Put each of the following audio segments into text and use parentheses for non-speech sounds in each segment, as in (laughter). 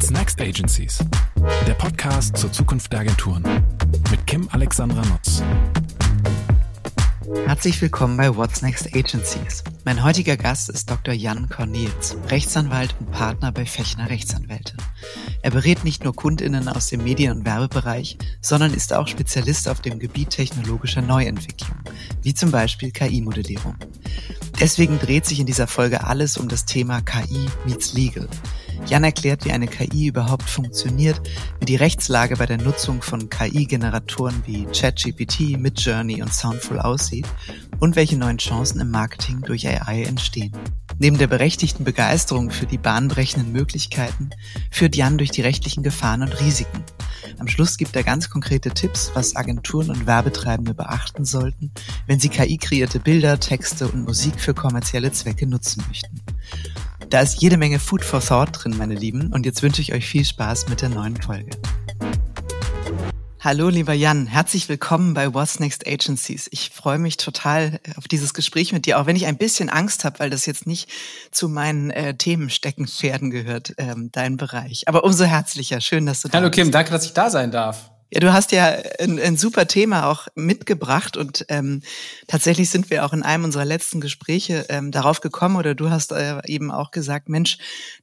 What's Next Agencies? Der Podcast zur Zukunft der Agenturen mit Kim Alexandra Nutz. Herzlich willkommen bei What's Next Agencies. Mein heutiger Gast ist Dr. Jan Cornels, Rechtsanwalt und Partner bei Fechner Rechtsanwälte. Er berät nicht nur KundInnen aus dem Medien- und Werbebereich, sondern ist auch Spezialist auf dem Gebiet technologischer Neuentwicklung, wie zum Beispiel KI-Modellierung. Deswegen dreht sich in dieser Folge alles um das Thema KI meets Legal. Jan erklärt, wie eine KI überhaupt funktioniert, wie die Rechtslage bei der Nutzung von KI-Generatoren wie ChatGPT, Midjourney und Soundful aussieht und welche neuen Chancen im Marketing durch AI entstehen. Neben der berechtigten Begeisterung für die bahnbrechenden Möglichkeiten führt Jan durch die rechtlichen Gefahren und Risiken. Am Schluss gibt er ganz konkrete Tipps, was Agenturen und Werbetreibende beachten sollten, wenn sie KI-kreierte Bilder, Texte und Musik für kommerzielle Zwecke nutzen möchten. Da ist jede Menge Food for Thought drin, meine Lieben, und jetzt wünsche ich euch viel Spaß mit der neuen Folge. Hallo, lieber Jan, herzlich willkommen bei What's Next Agencies. Ich freue mich total auf dieses Gespräch mit dir, auch wenn ich ein bisschen Angst habe, weil das jetzt nicht zu meinen äh, Themen Steckenpferden gehört, ähm, dein Bereich. Aber umso herzlicher, schön, dass du da Hallo Kim, bist. danke, dass ich da sein darf. Ja, du hast ja ein, ein super Thema auch mitgebracht und ähm, tatsächlich sind wir auch in einem unserer letzten Gespräche ähm, darauf gekommen oder du hast äh, eben auch gesagt, Mensch,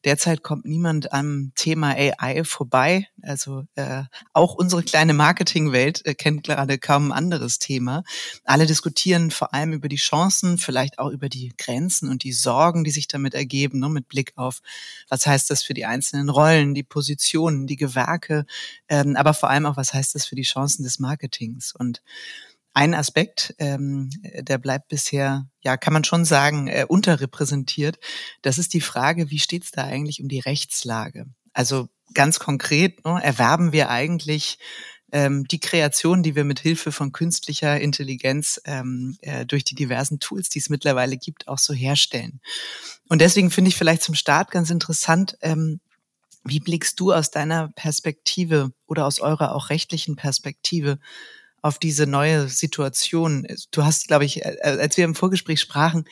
derzeit kommt niemand am Thema AI vorbei. Also äh, auch unsere kleine Marketingwelt äh, kennt gerade kaum ein anderes Thema. Alle diskutieren vor allem über die Chancen, vielleicht auch über die Grenzen und die Sorgen, die sich damit ergeben, ne, mit Blick auf, was heißt das für die einzelnen Rollen, die Positionen, die Gewerke, ähm, aber vor allem auch, was heißt das für die Chancen des Marketings? Und ein Aspekt, ähm, der bleibt bisher, ja, kann man schon sagen, äh, unterrepräsentiert. Das ist die Frage, wie steht es da eigentlich um die Rechtslage? Also ganz konkret, ne, erwerben wir eigentlich ähm, die Kreation, die wir mit Hilfe von künstlicher Intelligenz ähm, äh, durch die diversen Tools, die es mittlerweile gibt, auch so herstellen. Und deswegen finde ich vielleicht zum Start ganz interessant, ähm, wie blickst du aus deiner Perspektive oder aus eurer auch rechtlichen Perspektive auf diese neue Situation? Du hast, glaube ich, äh, als wir im Vorgespräch sprachen,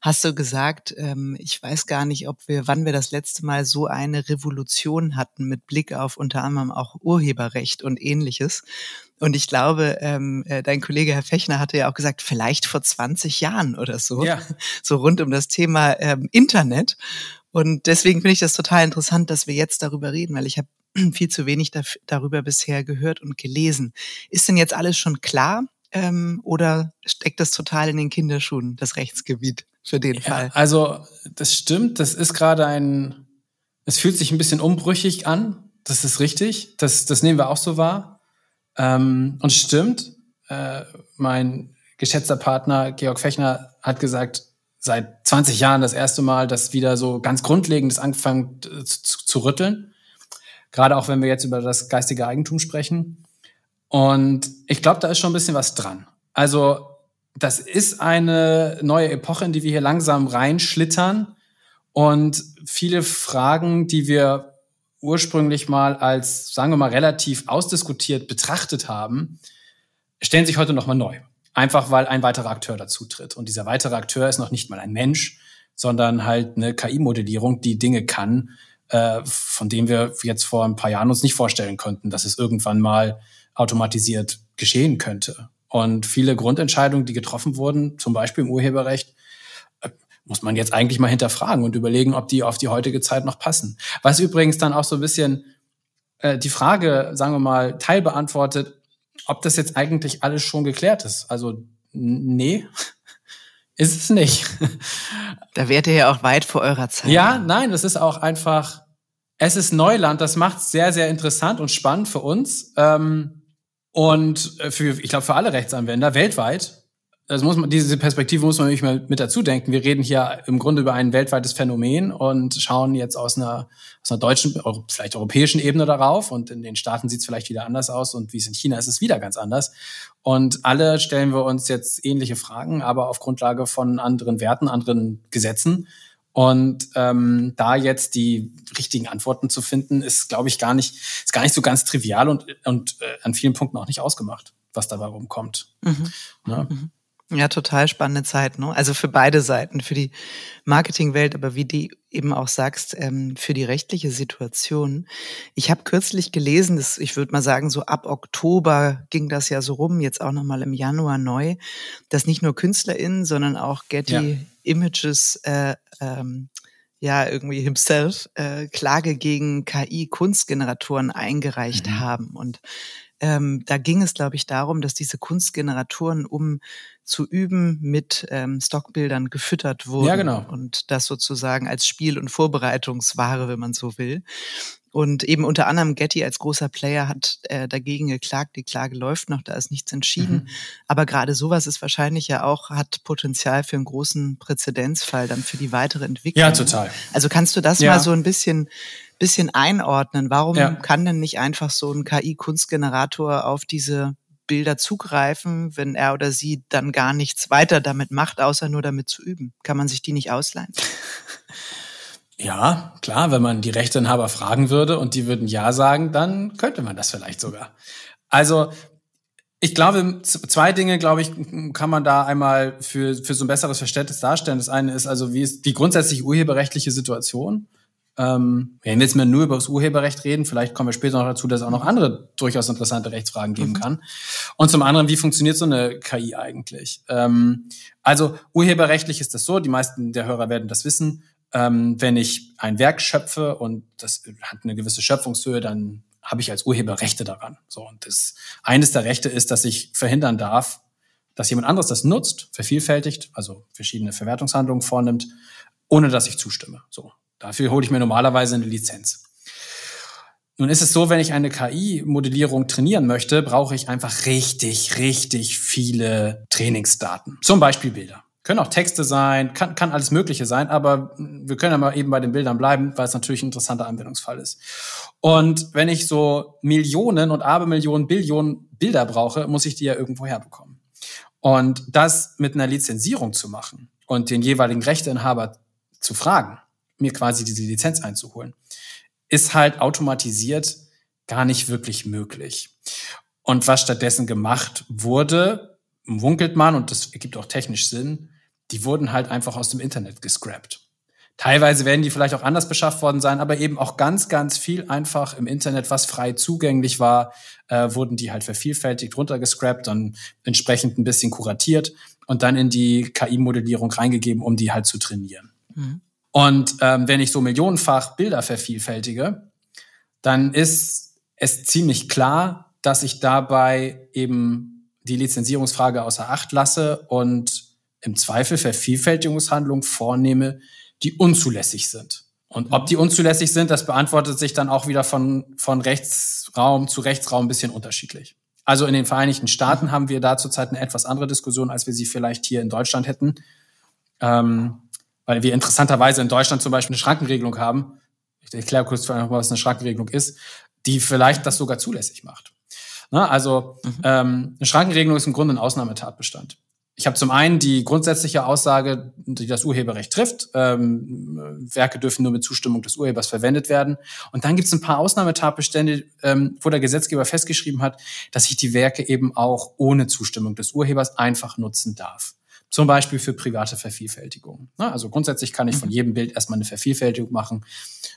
hast du gesagt, ähm, ich weiß gar nicht, ob wir, wann wir das letzte Mal so eine Revolution hatten mit Blick auf unter anderem auch Urheberrecht und ähnliches. Und ich glaube, ähm, äh, dein Kollege Herr Fechner hatte ja auch gesagt, vielleicht vor 20 Jahren oder so, ja. (laughs) so rund um das Thema ähm, Internet. Und deswegen finde ich das total interessant, dass wir jetzt darüber reden, weil ich habe (clears throat) viel zu wenig darüber bisher gehört und gelesen. Ist denn jetzt alles schon klar ähm, oder steckt das total in den Kinderschuhen, das Rechtsgebiet für den ja, Fall? Also das stimmt, das ist gerade ein, es fühlt sich ein bisschen umbrüchig an, das ist richtig, das, das nehmen wir auch so wahr. Ähm, und stimmt, äh, mein geschätzter Partner Georg Fechner hat gesagt, seit 20 Jahren das erste Mal, dass wieder so ganz Grundlegendes angefangen äh, zu, zu rütteln. Gerade auch wenn wir jetzt über das geistige Eigentum sprechen. Und ich glaube, da ist schon ein bisschen was dran. Also das ist eine neue Epoche, in die wir hier langsam reinschlittern. Und viele Fragen, die wir ursprünglich mal als, sagen wir mal, relativ ausdiskutiert betrachtet haben, stellen sich heute nochmal neu. Einfach weil ein weiterer Akteur dazu tritt. Und dieser weitere Akteur ist noch nicht mal ein Mensch, sondern halt eine KI-Modellierung, die Dinge kann, äh, von denen wir jetzt vor ein paar Jahren uns nicht vorstellen könnten, dass es irgendwann mal automatisiert geschehen könnte. Und viele Grundentscheidungen, die getroffen wurden, zum Beispiel im Urheberrecht, äh, muss man jetzt eigentlich mal hinterfragen und überlegen, ob die auf die heutige Zeit noch passen. Was übrigens dann auch so ein bisschen äh, die Frage, sagen wir mal, teilbeantwortet, ob das jetzt eigentlich alles schon geklärt ist. Also nee, (laughs) ist es nicht. (laughs) Da wärt ihr ja auch weit vor eurer Zeit. Ja, nein, das ist auch einfach, es ist Neuland, das macht es sehr, sehr interessant und spannend für uns. Ähm, und für, ich glaube, für alle Rechtsanwender weltweit das muss man, diese Perspektive muss man nämlich mal mit dazu denken. Wir reden hier im Grunde über ein weltweites Phänomen und schauen jetzt aus einer, aus einer deutschen, vielleicht europäischen Ebene darauf. Und in den Staaten sieht es vielleicht wieder anders aus und wie es in China ist, ist es wieder ganz anders. Und alle stellen wir uns jetzt ähnliche Fragen, aber auf Grundlage von anderen Werten, anderen Gesetzen. Und ähm, da jetzt die richtigen Antworten zu finden, ist, glaube ich, gar nicht, ist gar nicht so ganz trivial und, und äh, an vielen Punkten auch nicht ausgemacht, was dabei rumkommt. Mhm. Ja. Mhm. Ja, total spannende Zeit, ne? Also für beide Seiten, für die Marketingwelt, aber wie du eben auch sagst, ähm, für die rechtliche Situation. Ich habe kürzlich gelesen, dass ich würde mal sagen, so ab Oktober ging das ja so rum, jetzt auch nochmal im Januar neu, dass nicht nur KünstlerInnen, sondern auch Getty ja. Images äh, ähm, ja irgendwie himself äh, Klage gegen KI-Kunstgeneratoren eingereicht mhm. haben. Und ähm, da ging es, glaube ich, darum, dass diese Kunstgeneratoren, um zu üben, mit ähm, Stockbildern gefüttert wurden. Ja, genau. Und das sozusagen als Spiel- und Vorbereitungsware, wenn man so will. Und eben unter anderem Getty als großer Player hat äh, dagegen geklagt. Die Klage läuft noch, da ist nichts entschieden. Mhm. Aber gerade sowas ist wahrscheinlich ja auch, hat Potenzial für einen großen Präzedenzfall dann für die weitere Entwicklung. Ja, total. Also kannst du das ja. mal so ein bisschen, bisschen einordnen? Warum ja. kann denn nicht einfach so ein KI-Kunstgenerator auf diese Bilder zugreifen, wenn er oder sie dann gar nichts weiter damit macht, außer nur damit zu üben? Kann man sich die nicht ausleihen? (laughs) Ja, klar, wenn man die Rechteinhaber fragen würde und die würden Ja sagen, dann könnte man das vielleicht sogar. Also ich glaube, zwei Dinge, glaube ich, kann man da einmal für, für so ein besseres Verständnis darstellen. Das eine ist also, wie ist die grundsätzliche urheberrechtliche Situation? Ähm, wenn wir jetzt mal nur über das Urheberrecht reden, vielleicht kommen wir später noch dazu, dass es auch noch andere durchaus interessante Rechtsfragen geben mhm. kann. Und zum anderen, wie funktioniert so eine KI eigentlich? Ähm, also urheberrechtlich ist das so, die meisten der Hörer werden das wissen ähm, wenn ich ein Werk schöpfe und das hat eine gewisse Schöpfungshöhe, dann habe ich als Urheber Rechte daran. So und das eines der Rechte ist, dass ich verhindern darf, dass jemand anderes das nutzt, vervielfältigt, also verschiedene Verwertungshandlungen vornimmt, ohne dass ich zustimme. So dafür hole ich mir normalerweise eine Lizenz. Nun ist es so, wenn ich eine KI-Modellierung trainieren möchte, brauche ich einfach richtig, richtig viele Trainingsdaten. Zum Beispiel Bilder. Können auch Texte sein, kann, kann alles Mögliche sein, aber wir können ja mal eben bei den Bildern bleiben, weil es natürlich ein interessanter Anwendungsfall ist. Und wenn ich so Millionen und Abermillionen, Billionen Bilder brauche, muss ich die ja irgendwo herbekommen. Und das mit einer Lizenzierung zu machen und den jeweiligen Rechteinhaber zu fragen, mir quasi diese Lizenz einzuholen, ist halt automatisiert gar nicht wirklich möglich. Und was stattdessen gemacht wurde, munkelt man, und das ergibt auch technisch Sinn, die wurden halt einfach aus dem Internet gescrapt. Teilweise werden die vielleicht auch anders beschafft worden sein, aber eben auch ganz, ganz viel einfach im Internet, was frei zugänglich war, äh, wurden die halt vervielfältigt runtergescrapt, dann entsprechend ein bisschen kuratiert und dann in die KI-Modellierung reingegeben, um die halt zu trainieren. Mhm. Und ähm, wenn ich so millionenfach Bilder vervielfältige, dann ist es ziemlich klar, dass ich dabei eben die Lizenzierungsfrage außer Acht lasse und im Zweifel Vervielfältigungshandlungen vornehme, die unzulässig sind. Und ob die unzulässig sind, das beantwortet sich dann auch wieder von, von Rechtsraum zu Rechtsraum ein bisschen unterschiedlich. Also in den Vereinigten Staaten haben wir da zurzeit eine etwas andere Diskussion, als wir sie vielleicht hier in Deutschland hätten. Ähm, weil wir interessanterweise in Deutschland zum Beispiel eine Schrankenregelung haben. Ich erkläre kurz, was eine Schrankenregelung ist, die vielleicht das sogar zulässig macht. Na, also mhm. ähm, eine Schrankenregelung ist im Grunde ein Ausnahmetatbestand. Ich habe zum einen die grundsätzliche Aussage, die das Urheberrecht trifft. Ähm, Werke dürfen nur mit Zustimmung des Urhebers verwendet werden. Und dann gibt es ein paar Ausnahmetatbestände, ähm, wo der Gesetzgeber festgeschrieben hat, dass ich die Werke eben auch ohne Zustimmung des Urhebers einfach nutzen darf. Zum Beispiel für private Vervielfältigung. Also grundsätzlich kann ich von mhm. jedem Bild erstmal eine Vervielfältigung machen.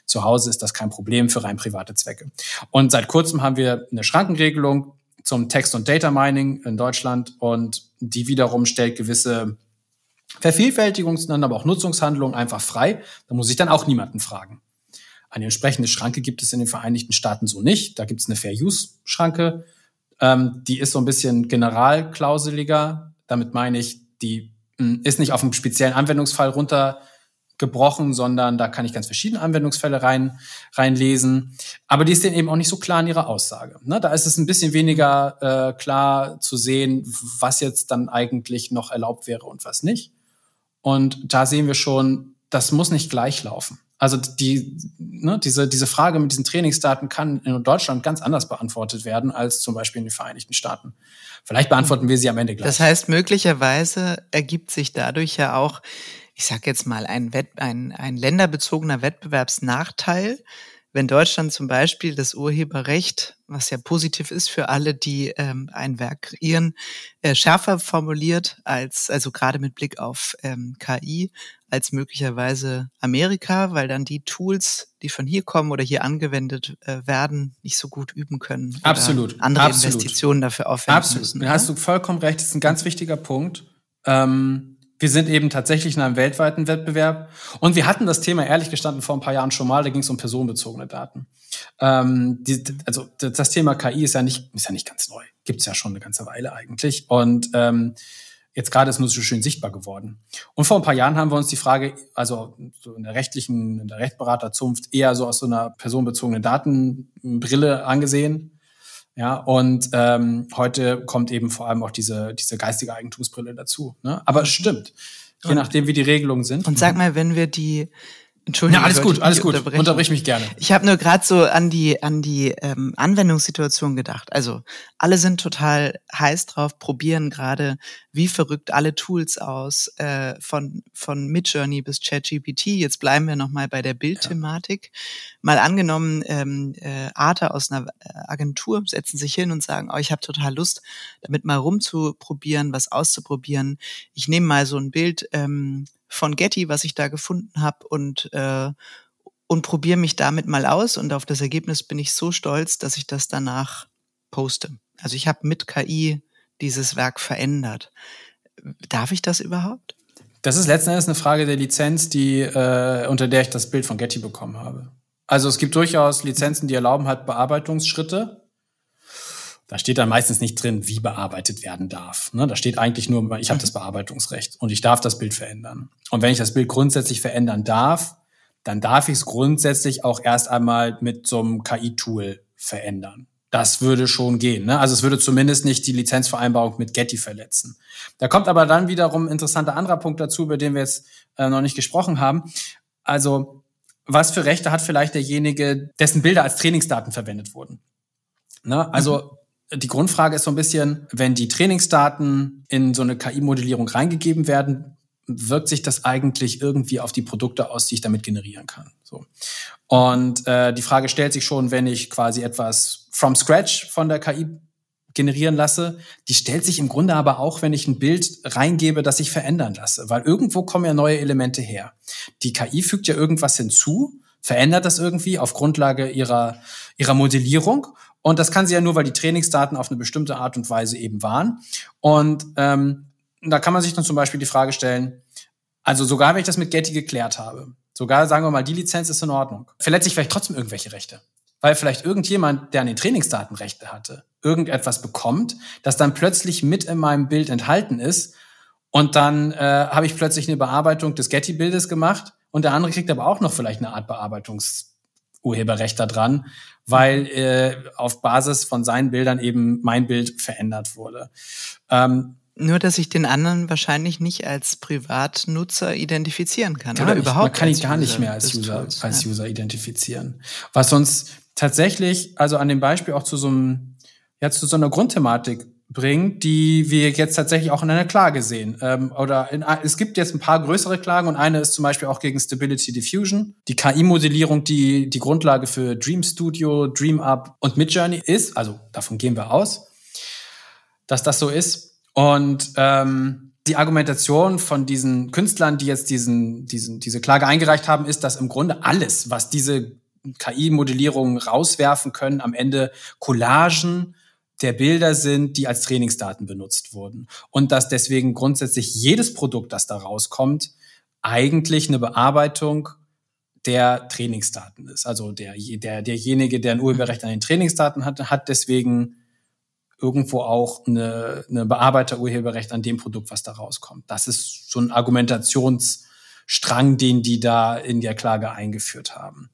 Zu Hause ist das kein Problem für rein private Zwecke. Und seit kurzem haben wir eine Schrankenregelung, zum Text- und Data Mining in Deutschland und die wiederum stellt gewisse Vervielfältigungs-, dann aber auch Nutzungshandlungen einfach frei. Da muss ich dann auch niemanden fragen. Eine entsprechende Schranke gibt es in den Vereinigten Staaten so nicht. Da gibt es eine Fair-Use-Schranke. Ähm, die ist so ein bisschen generalklauseliger. Damit meine ich, die hm, ist nicht auf einen speziellen Anwendungsfall runter gebrochen, sondern da kann ich ganz verschiedene Anwendungsfälle rein, reinlesen. Aber die ist dann eben auch nicht so klar in ihrer Aussage. Ne? Da ist es ein bisschen weniger äh, klar zu sehen, was jetzt dann eigentlich noch erlaubt wäre und was nicht. Und da sehen wir schon, das muss nicht gleich laufen. Also die, ne, diese, diese Frage mit diesen Trainingsdaten kann in Deutschland ganz anders beantwortet werden als zum Beispiel in den Vereinigten Staaten. Vielleicht beantworten wir sie am Ende gleich. Das heißt, möglicherweise ergibt sich dadurch ja auch ich sage jetzt mal, ein, Wett, ein, ein länderbezogener Wettbewerbsnachteil, wenn Deutschland zum Beispiel das Urheberrecht, was ja positiv ist für alle, die ähm, ein Werk kreieren, äh, schärfer formuliert als, also gerade mit Blick auf ähm, KI, als möglicherweise Amerika, weil dann die Tools, die von hier kommen oder hier angewendet äh, werden, nicht so gut üben können. Absolut. andere Absolut. Investitionen dafür aufwenden Absolut. müssen. Da hast du vollkommen recht. Das ist ein ganz wichtiger Punkt. Ähm wir sind eben tatsächlich in einem weltweiten Wettbewerb. Und wir hatten das Thema ehrlich gestanden vor ein paar Jahren schon mal, da ging es um personenbezogene Daten. Ähm, die, also das Thema KI ist ja nicht, ist ja nicht ganz neu. Gibt es ja schon eine ganze Weile eigentlich. Und ähm, jetzt gerade ist nur so schön sichtbar geworden. Und vor ein paar Jahren haben wir uns die Frage, also so in der rechtlichen, in der Rechtsberaterzunft eher so aus so einer personenbezogenen Datenbrille angesehen. Ja, und ähm, heute kommt eben vor allem auch diese, diese geistige Eigentumsbrille dazu. Ne? Aber es stimmt, je nachdem, wie die Regelungen sind. Und sag mal, wenn wir die Entschuldigung, ja, alles gut, alles gut. Unterbrich mich gerne. Ich habe nur gerade so an die an die ähm, Anwendungssituation gedacht. Also alle sind total heiß drauf, probieren gerade wie verrückt alle Tools aus äh, von von Midjourney bis ChatGPT. Jetzt bleiben wir noch mal bei der Bildthematik. Mal angenommen, ähm, äh, Arte aus einer äh, Agentur setzen sich hin und sagen, oh, ich habe total Lust, damit mal rumzuprobieren, was auszuprobieren. Ich nehme mal so ein Bild ähm, von Getty, was ich da gefunden habe und äh, und probiere mich damit mal aus und auf das Ergebnis bin ich so stolz, dass ich das danach poste. Also ich habe mit KI dieses Werk verändert. Darf ich das überhaupt? Das ist letzten Endes eine Frage der Lizenz, die äh, unter der ich das Bild von Getty bekommen habe. Also es gibt durchaus Lizenzen, die erlauben halt Bearbeitungsschritte. Da steht dann meistens nicht drin, wie bearbeitet werden darf. Ne? Da steht eigentlich nur, ich habe das Bearbeitungsrecht und ich darf das Bild verändern. Und wenn ich das Bild grundsätzlich verändern darf, dann darf ich es grundsätzlich auch erst einmal mit so einem KI-Tool verändern. Das würde schon gehen. Ne? Also es würde zumindest nicht die Lizenzvereinbarung mit Getty verletzen. Da kommt aber dann wiederum ein interessanter anderer Punkt dazu, über den wir jetzt äh, noch nicht gesprochen haben. Also was für Rechte hat vielleicht derjenige, dessen Bilder als Trainingsdaten verwendet wurden? Ne? Also die Grundfrage ist so ein bisschen, wenn die Trainingsdaten in so eine KI-Modellierung reingegeben werden, wirkt sich das eigentlich irgendwie auf die Produkte aus, die ich damit generieren kann. So. Und äh, die Frage stellt sich schon, wenn ich quasi etwas from scratch von der KI generieren lasse, die stellt sich im Grunde aber auch, wenn ich ein Bild reingebe, das ich verändern lasse, weil irgendwo kommen ja neue Elemente her. Die KI fügt ja irgendwas hinzu, verändert das irgendwie auf Grundlage ihrer, ihrer Modellierung und das kann sie ja nur, weil die Trainingsdaten auf eine bestimmte Art und Weise eben waren. Und ähm, da kann man sich dann zum Beispiel die Frage stellen, also sogar wenn ich das mit Getty geklärt habe, sogar sagen wir mal, die Lizenz ist in Ordnung, verletze ich vielleicht trotzdem irgendwelche Rechte. Weil vielleicht irgendjemand, der an den Trainingsdaten Rechte hatte, irgendetwas bekommt, das dann plötzlich mit in meinem Bild enthalten ist. Und dann äh, habe ich plötzlich eine Bearbeitung des Getty-Bildes gemacht und der andere kriegt aber auch noch vielleicht eine Art Bearbeitungsurheberrecht da dran, weil äh, auf Basis von seinen Bildern eben mein Bild verändert wurde. Ähm, Nur, dass ich den anderen wahrscheinlich nicht als Privatnutzer identifizieren kann. Gar oder nicht. überhaupt Man kann ihn gar nicht User mehr als User, Tools, als ja. User identifizieren. Was uns tatsächlich, also an dem Beispiel auch zu so einem, ja, zu so einer Grundthematik bringt, die wir jetzt tatsächlich auch in einer Klage sehen. Ähm, oder in, es gibt jetzt ein paar größere Klagen und eine ist zum Beispiel auch gegen Stability Diffusion. Die KI-Modellierung, die die Grundlage für Dream Studio, Dream Up und Midjourney ist, also davon gehen wir aus, dass das so ist. Und ähm, die Argumentation von diesen Künstlern, die jetzt diesen, diesen, diese Klage eingereicht haben, ist, dass im Grunde alles, was diese KI-Modellierungen rauswerfen können, am Ende Collagen der Bilder sind, die als Trainingsdaten benutzt wurden. Und dass deswegen grundsätzlich jedes Produkt, das da rauskommt, eigentlich eine Bearbeitung der Trainingsdaten ist. Also der, der, derjenige, der ein Urheberrecht an den Trainingsdaten hat, hat deswegen irgendwo auch eine, eine Bearbeiterurheberrecht an dem Produkt, was da rauskommt. Das ist so ein Argumentationsstrang, den die da in der Klage eingeführt haben.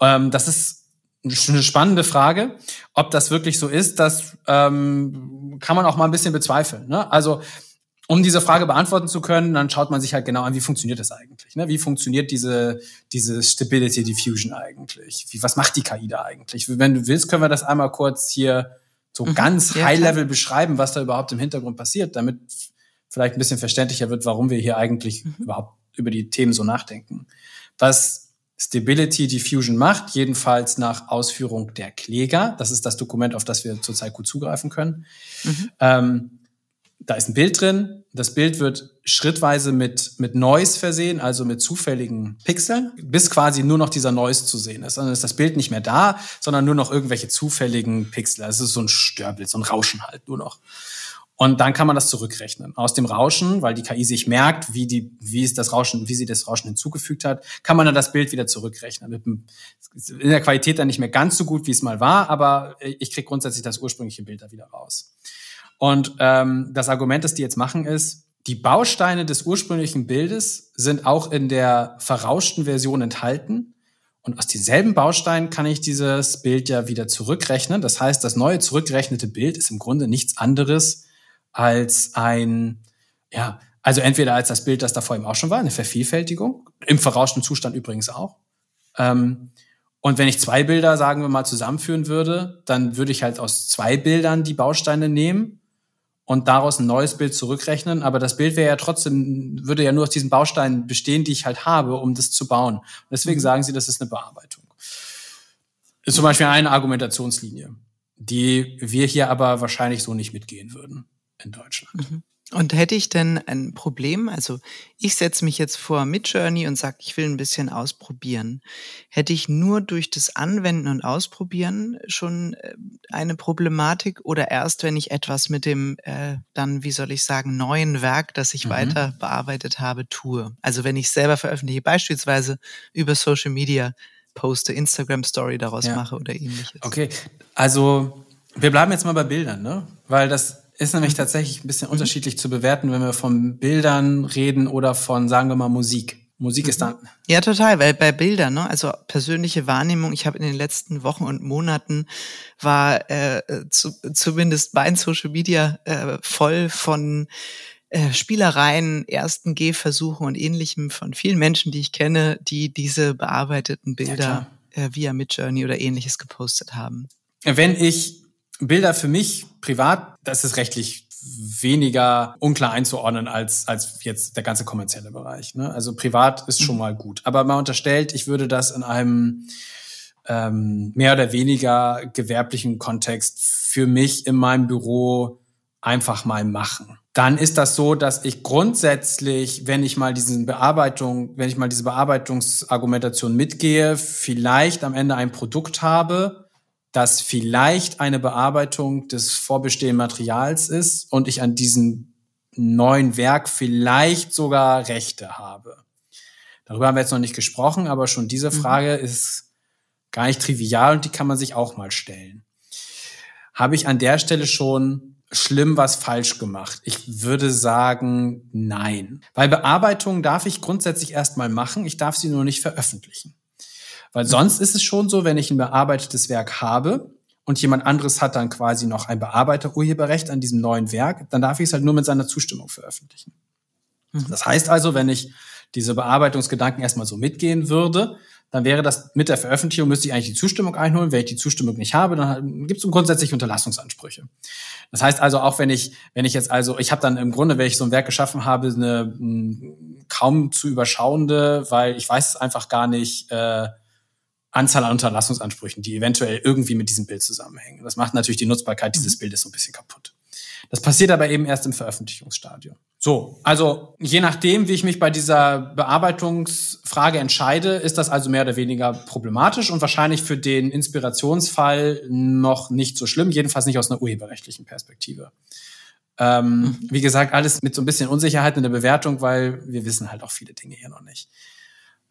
Ähm, das ist eine spannende Frage. Ob das wirklich so ist, das ähm, kann man auch mal ein bisschen bezweifeln. Ne? Also um diese Frage beantworten zu können, dann schaut man sich halt genau an, wie funktioniert das eigentlich? Ne? Wie funktioniert diese, diese Stability Diffusion eigentlich? Wie, was macht die KI da eigentlich? Wenn du willst, können wir das einmal kurz hier so Mhm. ganz High-Level beschreiben, was da überhaupt im Hintergrund passiert, damit vielleicht ein bisschen verständlicher wird, warum wir hier eigentlich Mhm. überhaupt über die Themen so nachdenken. Was Stability Diffusion macht, jedenfalls nach Ausführung der Kläger. Das ist das Dokument, auf das wir zurzeit gut zugreifen können. Mhm. Ähm, da ist ein Bild drin. Das Bild wird schrittweise mit, mit Noise versehen, also mit zufälligen Pixeln, bis quasi nur noch dieser Noise zu sehen ist. Dann ist das Bild nicht mehr da, sondern nur noch irgendwelche zufälligen Pixel. Es ist so ein Störbild, so ein Rauschen halt nur noch. Und dann kann man das zurückrechnen. Aus dem Rauschen, weil die KI sich merkt, wie die, wie es das Rauschen, wie sie das Rauschen hinzugefügt hat, kann man dann das Bild wieder zurückrechnen. Mit einem, in der Qualität dann nicht mehr ganz so gut, wie es mal war, aber ich kriege grundsätzlich das ursprüngliche Bild da wieder raus. Und ähm, das Argument, das die jetzt machen, ist, die Bausteine des ursprünglichen Bildes sind auch in der verrauschten Version enthalten. Und aus denselben Bausteinen kann ich dieses Bild ja wieder zurückrechnen. Das heißt, das neue zurückgerechnete Bild ist im Grunde nichts anderes als ein, ja, also entweder als das Bild, das da vor ihm auch schon war, eine Vervielfältigung, im verrauschten Zustand übrigens auch. Ähm, und wenn ich zwei Bilder, sagen wir mal, zusammenführen würde, dann würde ich halt aus zwei Bildern die Bausteine nehmen und daraus ein neues Bild zurückrechnen. Aber das Bild wäre ja trotzdem, würde ja nur aus diesen Bausteinen bestehen, die ich halt habe, um das zu bauen. Und deswegen mhm. sagen sie, das ist eine Bearbeitung. Ist zum Beispiel eine Argumentationslinie, die wir hier aber wahrscheinlich so nicht mitgehen würden in Deutschland. Mhm. Und hätte ich denn ein Problem, also ich setze mich jetzt vor Midjourney und sage, ich will ein bisschen ausprobieren. Hätte ich nur durch das Anwenden und Ausprobieren schon äh, eine Problematik oder erst, wenn ich etwas mit dem äh, dann, wie soll ich sagen, neuen Werk, das ich mhm. weiter bearbeitet habe, tue? Also wenn ich selber veröffentliche, beispielsweise über Social Media poste, Instagram Story daraus ja. mache oder ähnliches. Okay, also wir bleiben jetzt mal bei Bildern, ne? Weil das ist nämlich tatsächlich ein bisschen mhm. unterschiedlich zu bewerten, wenn wir von Bildern reden oder von, sagen wir mal, Musik. Musik ist dann. Ja, total, weil bei Bildern, ne, also persönliche Wahrnehmung, ich habe in den letzten Wochen und Monaten war äh, zu, zumindest mein Social Media äh, voll von äh, Spielereien, ersten Gehversuchen und ähnlichem von vielen Menschen, die ich kenne, die diese bearbeiteten Bilder ja, äh, via Midjourney oder ähnliches gepostet haben. Wenn ich Bilder für mich privat, das ist rechtlich weniger unklar einzuordnen als, als jetzt der ganze kommerzielle Bereich. Ne? Also privat ist schon mhm. mal gut. Aber man unterstellt, ich würde das in einem ähm, mehr oder weniger gewerblichen Kontext für mich in meinem Büro einfach mal machen. Dann ist das so, dass ich grundsätzlich, wenn ich mal diesen Bearbeitung, wenn ich mal diese Bearbeitungsargumentation mitgehe, vielleicht am Ende ein Produkt habe, das vielleicht eine Bearbeitung des vorbestehenden Materials ist und ich an diesem neuen Werk vielleicht sogar Rechte habe. Darüber haben wir jetzt noch nicht gesprochen, aber schon diese mhm. Frage mhm. ist gar nicht trivial und die kann man sich auch mal stellen. Habe ich an der Stelle schon schlimm was falsch gemacht? Ich würde sagen, nein. Weil Bearbeitung darf ich grundsätzlich erstmal machen, ich darf sie nur nicht veröffentlichen. Weil sonst ist es schon so, wenn ich ein bearbeitetes Werk habe und jemand anderes hat dann quasi noch ein Bearbeiterurheberrecht an diesem neuen Werk, dann darf ich es halt nur mit seiner Zustimmung veröffentlichen. Mhm. Das heißt also, wenn ich diese Bearbeitungsgedanken erstmal so mitgehen würde, dann wäre das mit der Veröffentlichung, müsste ich eigentlich die Zustimmung einholen. Wenn ich die Zustimmung nicht habe, dann gibt es grundsätzlich Unterlassungsansprüche. Das heißt also, auch wenn ich, wenn ich jetzt also, ich habe dann im Grunde, wenn ich so ein Werk geschaffen habe, eine m, kaum zu überschauende, weil ich weiß es einfach gar nicht, äh, Anzahl an Unterlassungsansprüchen, die eventuell irgendwie mit diesem Bild zusammenhängen. Das macht natürlich die Nutzbarkeit dieses mhm. Bildes so ein bisschen kaputt. Das passiert aber eben erst im Veröffentlichungsstadium. So, also je nachdem, wie ich mich bei dieser Bearbeitungsfrage entscheide, ist das also mehr oder weniger problematisch und wahrscheinlich für den Inspirationsfall noch nicht so schlimm, jedenfalls nicht aus einer urheberrechtlichen Perspektive. Ähm, mhm. Wie gesagt, alles mit so ein bisschen Unsicherheit in der Bewertung, weil wir wissen halt auch viele Dinge hier noch nicht.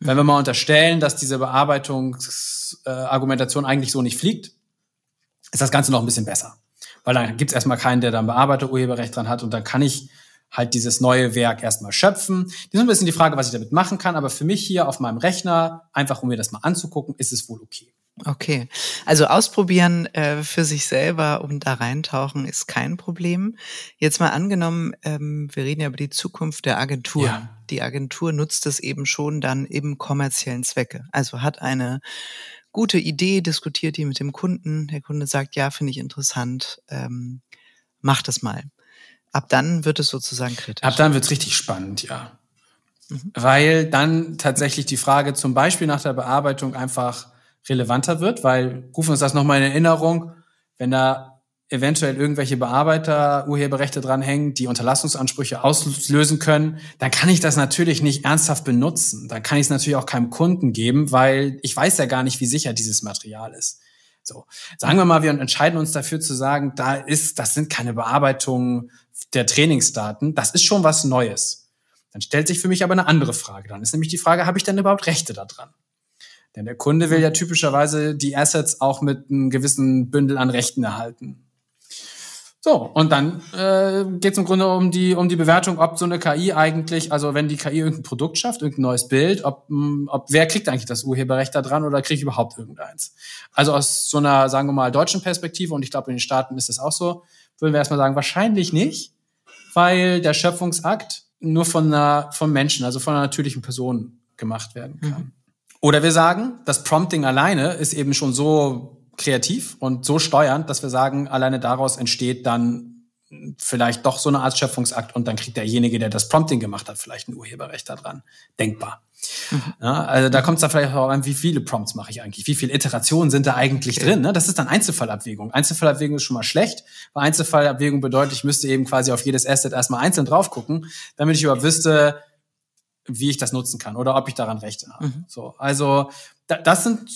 Wenn wir mal unterstellen, dass diese Bearbeitungsargumentation äh, eigentlich so nicht fliegt, ist das Ganze noch ein bisschen besser. Weil dann gibt es erstmal keinen, der dann Bearbeiterurheberrecht dran hat und dann kann ich halt dieses neue Werk erstmal schöpfen. Das ist ein bisschen die Frage, was ich damit machen kann, aber für mich hier auf meinem Rechner, einfach um mir das mal anzugucken, ist es wohl okay. Okay, also ausprobieren äh, für sich selber und da reintauchen ist kein Problem. Jetzt mal angenommen, ähm, wir reden ja über die Zukunft der Agentur. Ja. Die Agentur nutzt es eben schon dann im kommerziellen Zwecke. Also hat eine gute Idee, diskutiert die mit dem Kunden. Der Kunde sagt, ja, finde ich interessant, ähm, mach das mal. Ab dann wird es sozusagen kritisch. Ab dann wird es richtig spannend, ja. mhm. weil dann tatsächlich die Frage zum Beispiel nach der Bearbeitung einfach relevanter wird, weil rufen uns das nochmal in Erinnerung, wenn da eventuell irgendwelche Bearbeiter Urheberrechte dranhängen, die Unterlassungsansprüche auslösen können, dann kann ich das natürlich nicht ernsthaft benutzen. Dann kann ich es natürlich auch keinem Kunden geben, weil ich weiß ja gar nicht, wie sicher dieses Material ist. So, sagen wir mal, wir entscheiden uns dafür zu sagen, da ist, das sind keine Bearbeitungen der Trainingsdaten, das ist schon was Neues. Dann stellt sich für mich aber eine andere Frage. Dann ist nämlich die Frage, habe ich denn überhaupt Rechte daran? Denn der Kunde will ja typischerweise die Assets auch mit einem gewissen Bündel an Rechten erhalten. So, und dann äh, geht es im Grunde um die, um die Bewertung, ob so eine KI eigentlich, also wenn die KI irgendein Produkt schafft, irgendein neues Bild, ob, mm, ob wer kriegt eigentlich das Urheberrecht da dran oder kriegt überhaupt irgendeins. Also aus so einer, sagen wir mal, deutschen Perspektive, und ich glaube in den Staaten ist das auch so, würden wir erstmal sagen, wahrscheinlich nicht, weil der Schöpfungsakt nur von einer, von Menschen, also von einer natürlichen Person gemacht werden kann. Mhm. Oder wir sagen, das Prompting alleine ist eben schon so kreativ und so steuernd, dass wir sagen, alleine daraus entsteht dann vielleicht doch so eine Art Schöpfungsakt und dann kriegt derjenige, der das Prompting gemacht hat, vielleicht ein Urheberrecht daran. Denkbar. Mhm. Ja, also da kommt es dann vielleicht auch an, wie viele Prompts mache ich eigentlich? Wie viele Iterationen sind da eigentlich drin? Ne? Das ist dann Einzelfallabwägung. Einzelfallabwägung ist schon mal schlecht, weil Einzelfallabwägung bedeutet, ich müsste eben quasi auf jedes Asset erstmal einzeln drauf gucken, damit ich überhaupt wüsste, wie ich das nutzen kann oder ob ich daran Rechte habe. Mhm. So, also da, das sind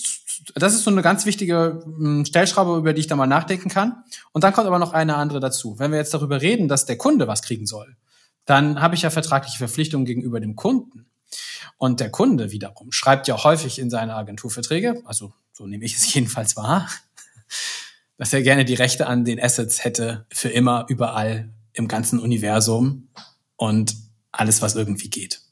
das ist so eine ganz wichtige hm, Stellschraube, über die ich da mal nachdenken kann. Und dann kommt aber noch eine andere dazu. Wenn wir jetzt darüber reden, dass der Kunde was kriegen soll, dann habe ich ja vertragliche Verpflichtungen gegenüber dem Kunden. Und der Kunde wiederum schreibt ja häufig in seine Agenturverträge, also so nehme ich es (laughs) jedenfalls wahr, dass er gerne die Rechte an den Assets hätte für immer, überall im ganzen Universum und alles, was irgendwie geht.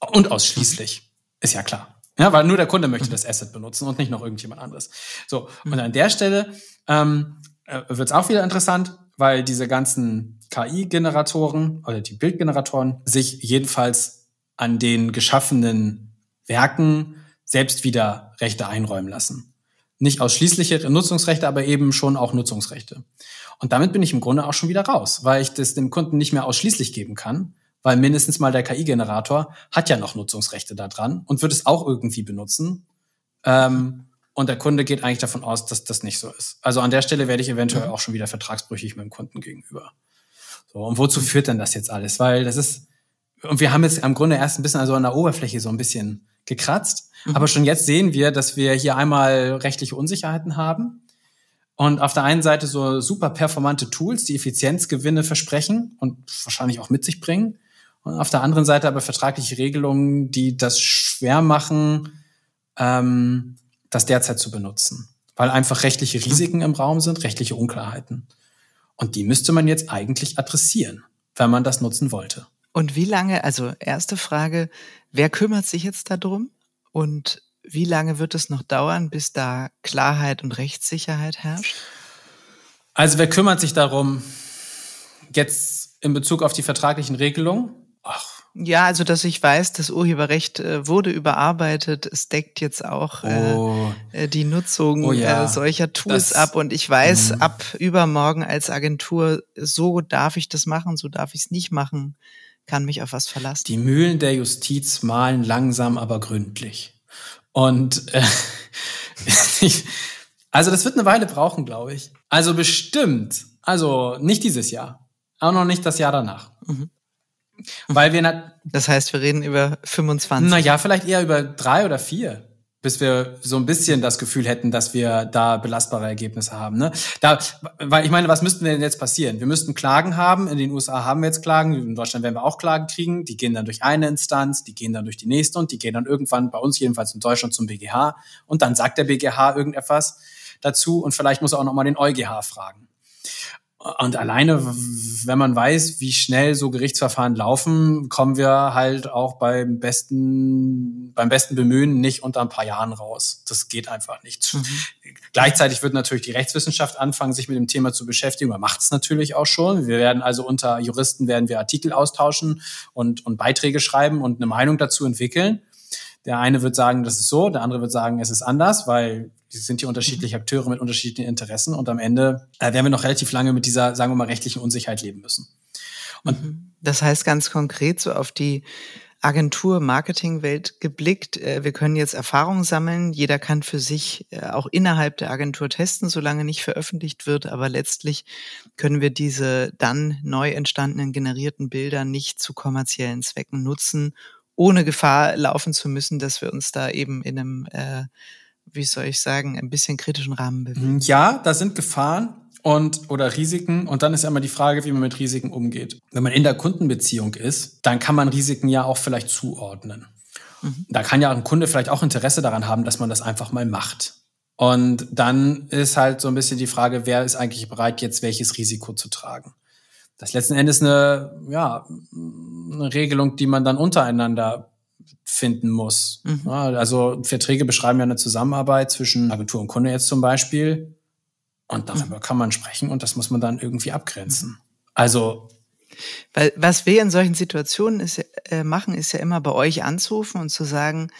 Und ausschließlich, ist ja klar. Ja, weil nur der Kunde möchte das Asset benutzen und nicht noch irgendjemand anderes. So, und an der Stelle ähm, äh, wird es auch wieder interessant, weil diese ganzen KI-Generatoren oder die Bildgeneratoren sich jedenfalls an den geschaffenen Werken selbst wieder Rechte einräumen lassen. Nicht ausschließliche Nutzungsrechte, aber eben schon auch Nutzungsrechte. Und damit bin ich im Grunde auch schon wieder raus, weil ich das dem Kunden nicht mehr ausschließlich geben kann, weil mindestens mal der KI-Generator hat ja noch Nutzungsrechte da dran und wird es auch irgendwie benutzen. Ähm, und der Kunde geht eigentlich davon aus, dass das nicht so ist. Also an der Stelle werde ich eventuell mhm. auch schon wieder vertragsbrüchig mit dem Kunden gegenüber. So, und wozu führt denn das jetzt alles? Weil das ist, und wir haben jetzt am Grunde erst ein bisschen also an der Oberfläche so ein bisschen gekratzt. Mhm. Aber schon jetzt sehen wir, dass wir hier einmal rechtliche Unsicherheiten haben. Und auf der einen Seite so super performante Tools, die Effizienzgewinne versprechen und wahrscheinlich auch mit sich bringen. Und auf der anderen Seite aber vertragliche Regelungen, die das schwer machen, ähm, das derzeit zu benutzen. Weil einfach rechtliche Risiken im Raum sind, rechtliche Unklarheiten. Und die müsste man jetzt eigentlich adressieren, wenn man das nutzen wollte. Und wie lange, also erste Frage, wer kümmert sich jetzt darum? Und wie lange wird es noch dauern, bis da Klarheit und Rechtssicherheit herrscht? Also wer kümmert sich darum, jetzt in Bezug auf die vertraglichen Regelungen? Ach. Ja, also dass ich weiß, das Urheberrecht äh, wurde überarbeitet. Es deckt jetzt auch äh, oh. äh, die Nutzung oh ja. äh, solcher Tools das, ab. Und ich weiß mh. ab übermorgen als Agentur, so darf ich das machen, so darf ich es nicht machen, kann mich auf was verlassen. Die Mühlen der Justiz malen langsam, aber gründlich. Und äh, (laughs) also das wird eine Weile brauchen, glaube ich. Also bestimmt. Also nicht dieses Jahr. Auch noch nicht das Jahr danach. Mhm. Weil wir Das heißt, wir reden über 25. Naja, vielleicht eher über drei oder vier, bis wir so ein bisschen das Gefühl hätten, dass wir da belastbare Ergebnisse haben. Ne? Da, weil ich meine, was müssten denn jetzt passieren? Wir müssten Klagen haben. In den USA haben wir jetzt Klagen. In Deutschland werden wir auch Klagen kriegen. Die gehen dann durch eine Instanz, die gehen dann durch die nächste und die gehen dann irgendwann bei uns jedenfalls in Deutschland zum BGH. Und dann sagt der BGH irgendetwas dazu und vielleicht muss er auch noch mal den EuGH fragen. Und alleine, wenn man weiß, wie schnell so Gerichtsverfahren laufen, kommen wir halt auch beim besten, beim besten Bemühen nicht unter ein paar Jahren raus. Das geht einfach nicht. Mhm. Gleichzeitig wird natürlich die Rechtswissenschaft anfangen, sich mit dem Thema zu beschäftigen. Man macht es natürlich auch schon. Wir werden also unter Juristen werden wir Artikel austauschen und, und Beiträge schreiben und eine Meinung dazu entwickeln. Der eine wird sagen, das ist so, der andere wird sagen, es ist anders, weil sind hier unterschiedliche. Akteure mit unterschiedlichen Interessen und am Ende äh, werden wir noch relativ lange mit dieser, sagen wir mal, rechtlichen Unsicherheit leben müssen. Und mhm. das heißt ganz konkret so auf die Agentur-Marketing-Welt geblickt. Äh, wir können jetzt Erfahrungen sammeln. Jeder kann für sich äh, auch innerhalb der Agentur testen, solange nicht veröffentlicht wird. Aber letztlich können wir diese dann neu entstandenen generierten Bilder nicht zu kommerziellen Zwecken nutzen, ohne Gefahr laufen zu müssen, dass wir uns da eben in einem, äh, wie soll ich sagen, ein bisschen kritischen Rahmen bewegen. Ja, da sind Gefahren und oder Risiken und dann ist ja immer die Frage, wie man mit Risiken umgeht. Wenn man in der Kundenbeziehung ist, dann kann man Risiken ja auch vielleicht zuordnen. Mhm. Da kann ja ein Kunde vielleicht auch Interesse daran haben, dass man das einfach mal macht. Und dann ist halt so ein bisschen die Frage, wer ist eigentlich bereit, jetzt welches Risiko zu tragen? Das letzten Endes eine, ja, eine Regelung, die man dann untereinander finden muss. Mhm. also Verträge beschreiben ja eine Zusammenarbeit zwischen Agentur und Kunde jetzt zum Beispiel. Und darüber mhm. kann man sprechen und das muss man dann irgendwie abgrenzen. Also weil was wir in solchen Situationen ist, äh, machen, ist ja immer bei euch anzurufen und zu sagen,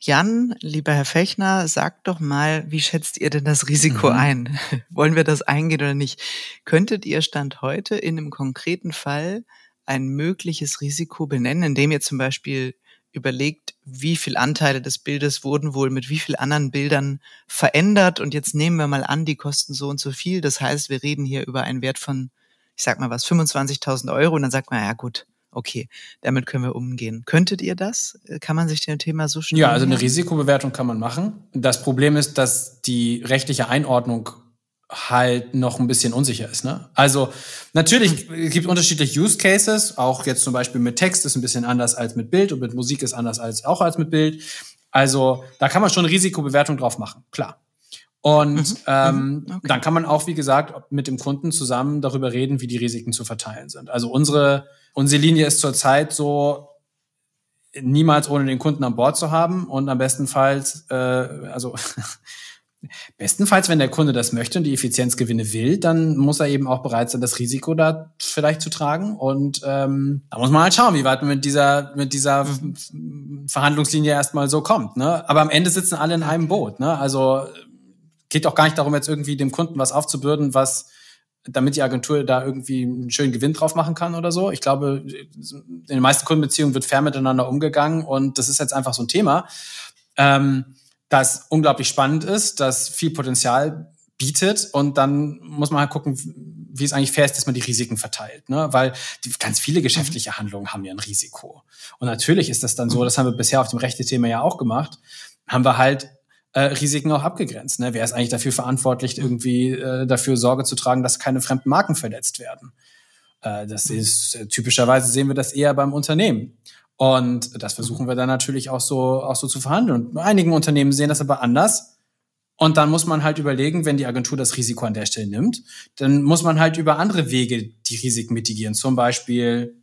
Jan, lieber Herr Fechner, sagt doch mal, wie schätzt ihr denn das Risiko mhm. ein? (laughs) Wollen wir das eingehen oder nicht? Könntet ihr Stand heute in einem konkreten Fall ein mögliches Risiko benennen, indem ihr zum Beispiel überlegt, wie viel Anteile des Bildes wurden wohl mit wie viel anderen Bildern verändert und jetzt nehmen wir mal an, die kosten so und so viel. Das heißt, wir reden hier über einen Wert von, ich sag mal was, 25.000 Euro und dann sagt man, ja gut, okay, damit können wir umgehen. Könntet ihr das? Kann man sich dem Thema so schnell? Ja, also eine Risikobewertung kann man machen. Das Problem ist, dass die rechtliche Einordnung halt noch ein bisschen unsicher ist. Ne? Also natürlich hm. gibt unterschiedliche Use Cases, auch jetzt zum Beispiel mit Text ist ein bisschen anders als mit Bild und mit Musik ist anders als auch als mit Bild. Also da kann man schon eine Risikobewertung drauf machen, klar. Und mhm. ähm, mhm. okay. dann kann man auch, wie gesagt, mit dem Kunden zusammen darüber reden, wie die Risiken zu verteilen sind. Also unsere, unsere Linie ist zurzeit so, niemals ohne den Kunden an Bord zu haben und am bestenfalls, äh, also (laughs) Bestenfalls, wenn der Kunde das möchte und die Effizienzgewinne will, dann muss er eben auch bereit sein, das Risiko da vielleicht zu tragen. Und ähm, da muss man halt schauen, wie weit man mit dieser, mit dieser mhm. Verhandlungslinie erstmal so kommt. Ne? Aber am Ende sitzen alle in einem Boot. Ne? Also geht auch gar nicht darum, jetzt irgendwie dem Kunden was aufzubürden, was damit die Agentur da irgendwie einen schönen Gewinn drauf machen kann oder so. Ich glaube, in den meisten Kundenbeziehungen wird fair miteinander umgegangen und das ist jetzt einfach so ein Thema. Ähm, das unglaublich spannend ist, das viel Potenzial bietet und dann muss man halt gucken, wie es eigentlich fair ist, dass man die Risiken verteilt, ne? Weil die, ganz viele geschäftliche mhm. Handlungen haben ja ein Risiko. Und natürlich ist das dann so, mhm. das haben wir bisher auf dem Rechte-Thema ja auch gemacht, haben wir halt äh, Risiken auch abgegrenzt. Ne? Wer ist eigentlich dafür verantwortlich, mhm. irgendwie äh, dafür Sorge zu tragen, dass keine fremden Marken verletzt werden? Äh, das ist äh, typischerweise sehen wir das eher beim Unternehmen. Und das versuchen wir dann natürlich auch so, auch so zu verhandeln. Und einigen Unternehmen sehen das aber anders. Und dann muss man halt überlegen, wenn die Agentur das Risiko an der Stelle nimmt, dann muss man halt über andere Wege die Risiken mitigieren. Zum Beispiel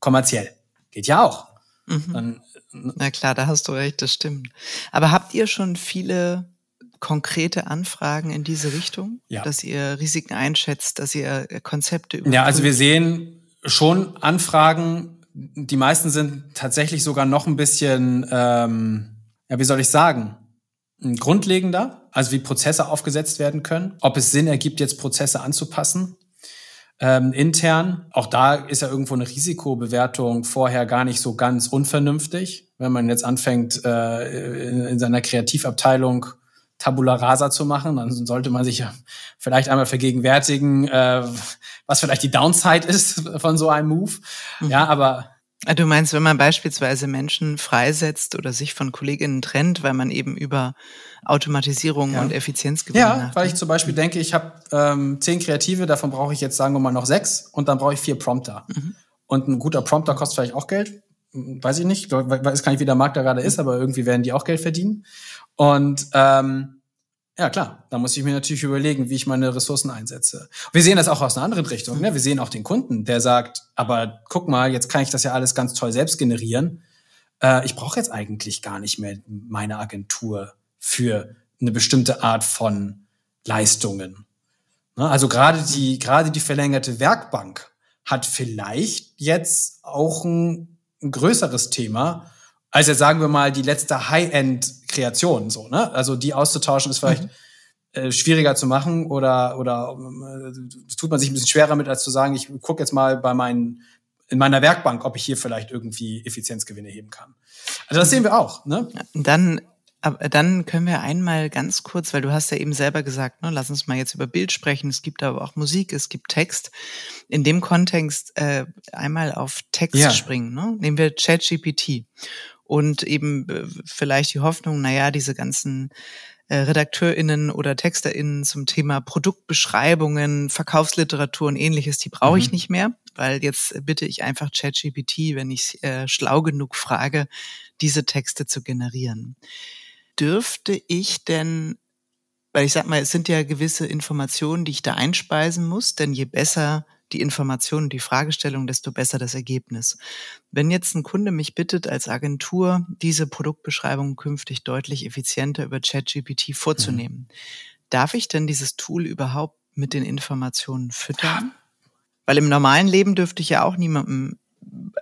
kommerziell. Geht ja auch. Mhm. Dann, Na klar, da hast du recht, das stimmt. Aber habt ihr schon viele konkrete Anfragen in diese Richtung, ja. dass ihr Risiken einschätzt, dass ihr Konzepte überprüft? Ja, also wir sehen schon Anfragen, die meisten sind tatsächlich sogar noch ein bisschen, ähm, ja, wie soll ich sagen, grundlegender, also wie Prozesse aufgesetzt werden können, ob es Sinn ergibt, jetzt Prozesse anzupassen. Ähm, intern, auch da ist ja irgendwo eine Risikobewertung vorher gar nicht so ganz unvernünftig. Wenn man jetzt anfängt, äh, in, in seiner Kreativabteilung Tabula rasa zu machen, dann sollte man sich ja vielleicht einmal vergegenwärtigen, äh, was vielleicht die Downside ist von so einem Move. Mhm. Ja, aber ah, Du meinst, wenn man beispielsweise Menschen freisetzt oder sich von Kolleginnen trennt, weil man eben über Automatisierung ja. und Effizienz gewinnt? Ja, weil ich zum Beispiel denke, ich habe ähm, zehn Kreative, davon brauche ich jetzt sagen wir mal noch sechs und dann brauche ich vier Prompter. Mhm. Und ein guter Prompter kostet vielleicht auch Geld, weiß ich nicht, weiß gar nicht, wie der Markt da gerade ist, aber irgendwie werden die auch Geld verdienen. Und ähm, ja, klar, da muss ich mir natürlich überlegen, wie ich meine Ressourcen einsetze. Wir sehen das auch aus einer anderen Richtung. Ne? Wir sehen auch den Kunden, der sagt, aber guck mal, jetzt kann ich das ja alles ganz toll selbst generieren. Äh, ich brauche jetzt eigentlich gar nicht mehr meine Agentur für eine bestimmte Art von Leistungen. Ne? Also gerade die, gerade die verlängerte Werkbank hat vielleicht jetzt auch ein, ein größeres Thema, als jetzt sagen wir mal die letzte High-End-Kreation so, ne? Also die auszutauschen ist vielleicht mhm. äh, schwieriger zu machen oder oder äh, tut man sich ein bisschen schwerer mit, als zu sagen, ich gucke jetzt mal bei meinen in meiner Werkbank, ob ich hier vielleicht irgendwie Effizienzgewinne heben kann. Also das sehen wir auch. Ne? Dann aber dann können wir einmal ganz kurz, weil du hast ja eben selber gesagt, ne, lass uns mal jetzt über Bild sprechen. Es gibt aber auch Musik, es gibt Text. In dem Kontext äh, einmal auf Text ja. springen. Ne? Nehmen wir ChatGPT und eben äh, vielleicht die Hoffnung, naja, diese ganzen äh, RedakteurInnen oder TexterInnen zum Thema Produktbeschreibungen, Verkaufsliteratur und ähnliches, die brauche ich mhm. nicht mehr, weil jetzt bitte ich einfach ChatGPT, wenn ich äh, schlau genug frage, diese Texte zu generieren dürfte ich denn, weil ich sag mal, es sind ja gewisse Informationen, die ich da einspeisen muss, denn je besser die Informationen, die Fragestellung, desto besser das Ergebnis. Wenn jetzt ein Kunde mich bittet, als Agentur diese Produktbeschreibung künftig deutlich effizienter über ChatGPT vorzunehmen, mhm. darf ich denn dieses Tool überhaupt mit den Informationen füttern? Weil im normalen Leben dürfte ich ja auch niemandem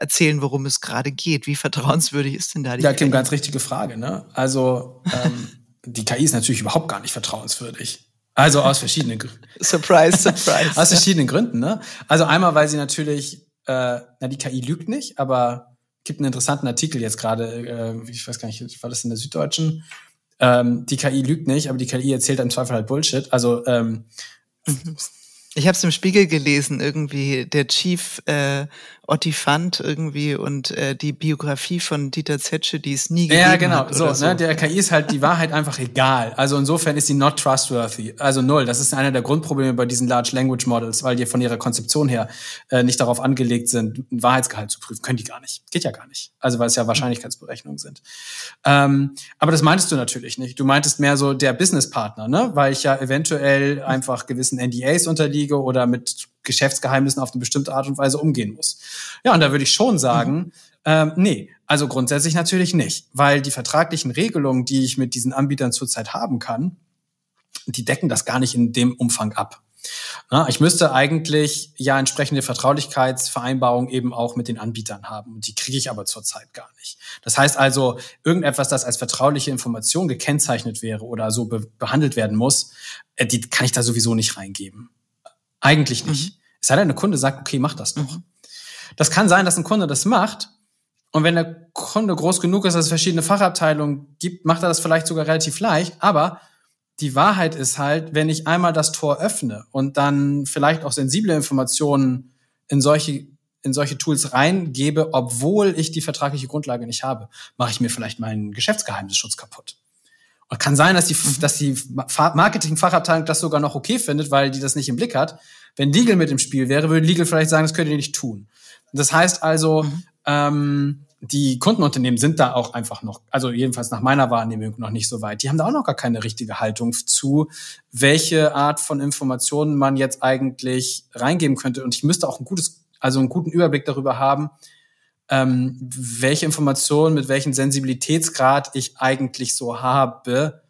erzählen, worum es gerade geht. Wie vertrauenswürdig ist denn da die Ja, Kim, ganz richtige Frage. Ne? Also ähm, (laughs) die KI ist natürlich überhaupt gar nicht vertrauenswürdig. Also aus verschiedenen Gründen. (laughs) surprise, surprise. (laughs) aus verschiedenen Gründen. Ne? Also einmal, weil sie natürlich, äh, na die KI lügt nicht, aber gibt einen interessanten Artikel jetzt gerade, äh, ich weiß gar nicht, war das in der Süddeutschen? Ähm, die KI lügt nicht, aber die KI erzählt im Zweifel halt Bullshit. Also ähm, mhm. Ich habe es im Spiegel gelesen, irgendwie der Chief äh, Ottifant irgendwie und äh, die Biografie von Dieter Zetsche, die es nie gegeben Ja, genau. So, so. Ne, der KI ist halt die Wahrheit einfach egal. Also insofern ist sie not trustworthy. Also null. Das ist einer der Grundprobleme bei diesen Large Language Models, weil die von ihrer Konzeption her äh, nicht darauf angelegt sind, ein Wahrheitsgehalt zu prüfen. Können die gar nicht. Geht ja gar nicht. Also weil es ja Wahrscheinlichkeitsberechnungen sind. Ähm, aber das meintest du natürlich nicht. Du meintest mehr so der Businesspartner, ne? Weil ich ja eventuell einfach gewissen NDAs unterliege oder mit Geschäftsgeheimnissen auf eine bestimmte Art und Weise umgehen muss. Ja, und da würde ich schon sagen, mhm. ähm, nee, also grundsätzlich natürlich nicht, weil die vertraglichen Regelungen, die ich mit diesen Anbietern zurzeit haben kann, die decken das gar nicht in dem Umfang ab. Na, ich müsste eigentlich ja entsprechende Vertraulichkeitsvereinbarungen eben auch mit den Anbietern haben. Und die kriege ich aber zurzeit gar nicht. Das heißt also, irgendetwas, das als vertrauliche Information gekennzeichnet wäre oder so be behandelt werden muss, äh, die kann ich da sowieso nicht reingeben. Eigentlich nicht. Mhm. Es sei denn, der Kunde sagt, okay, mach das doch. Mhm. Das kann sein, dass ein Kunde das macht. Und wenn der Kunde groß genug ist, dass es verschiedene Fachabteilungen gibt, macht er das vielleicht sogar relativ leicht. Aber die Wahrheit ist halt, wenn ich einmal das Tor öffne und dann vielleicht auch sensible Informationen in solche, in solche Tools reingebe, obwohl ich die vertragliche Grundlage nicht habe, mache ich mir vielleicht meinen Geschäftsgeheimnisschutz kaputt. Und kann sein, dass die, mhm. dass die Marketing-Fachabteilung das sogar noch okay findet, weil die das nicht im Blick hat. Wenn Legal mit im Spiel wäre, würde Legal vielleicht sagen, das könnt ihr nicht tun. Das heißt also, mhm. ähm, die Kundenunternehmen sind da auch einfach noch, also jedenfalls nach meiner Wahrnehmung noch nicht so weit. Die haben da auch noch gar keine richtige Haltung zu, welche Art von Informationen man jetzt eigentlich reingeben könnte. Und ich müsste auch ein gutes, also einen guten Überblick darüber haben, ähm, welche Informationen mit welchem Sensibilitätsgrad ich eigentlich so habe.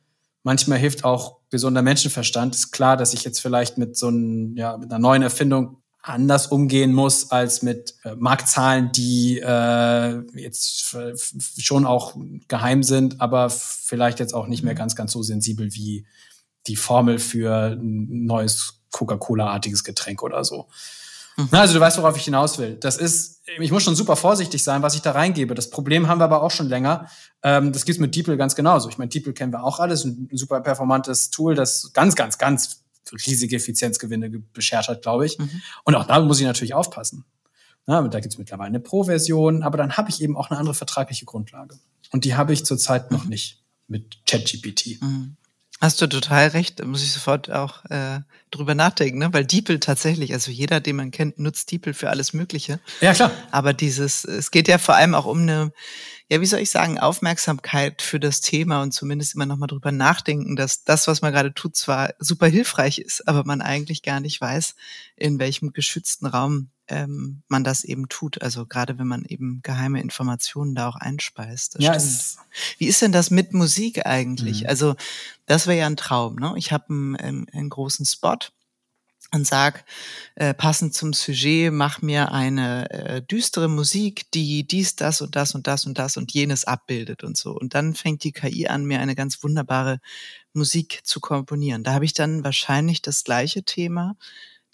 Manchmal hilft auch gesunder Menschenverstand. Ist klar, dass ich jetzt vielleicht mit so einem, ja, mit einer neuen Erfindung anders umgehen muss als mit äh, Marktzahlen, die äh, jetzt schon auch geheim sind, aber vielleicht jetzt auch nicht mehr mhm. ganz, ganz so sensibel wie die Formel für ein neues Coca-Cola-artiges Getränk oder so. Mhm. Also du weißt, worauf ich hinaus will. Das ist, ich muss schon super vorsichtig sein, was ich da reingebe. Das Problem haben wir aber auch schon länger. Ähm, das gibt's mit DeepL ganz genauso. Ich meine, DeepL kennen wir auch alles, ein super performantes Tool, das ganz, ganz, ganz riesige Effizienzgewinne beschert hat, glaube ich. Mhm. Und auch da muss ich natürlich aufpassen. Na, da gibt's mittlerweile eine Pro-Version, aber dann habe ich eben auch eine andere vertragliche Grundlage. Und die habe ich zurzeit mhm. noch nicht mit ChatGPT. Mhm. Hast du total recht, da muss ich sofort auch äh, drüber nachdenken, ne? weil DeepL tatsächlich, also jeder, den man kennt, nutzt DeepL für alles Mögliche. Ja, klar. Aber dieses, es geht ja vor allem auch um eine, ja, wie soll ich sagen, Aufmerksamkeit für das Thema und zumindest immer nochmal drüber nachdenken, dass das, was man gerade tut, zwar super hilfreich ist, aber man eigentlich gar nicht weiß, in welchem geschützten Raum ähm, man das eben tut. Also gerade wenn man eben geheime Informationen da auch einspeist. ja, Wie ist denn das mit Musik eigentlich? Mhm. Also das wäre ja ein Traum. Ne? Ich habe einen, einen, einen großen Spot und sag, äh, passend zum Sujet, mach mir eine äh, düstere Musik, die dies, das und das und das und das und jenes abbildet und so. Und dann fängt die KI an, mir eine ganz wunderbare Musik zu komponieren. Da habe ich dann wahrscheinlich das gleiche Thema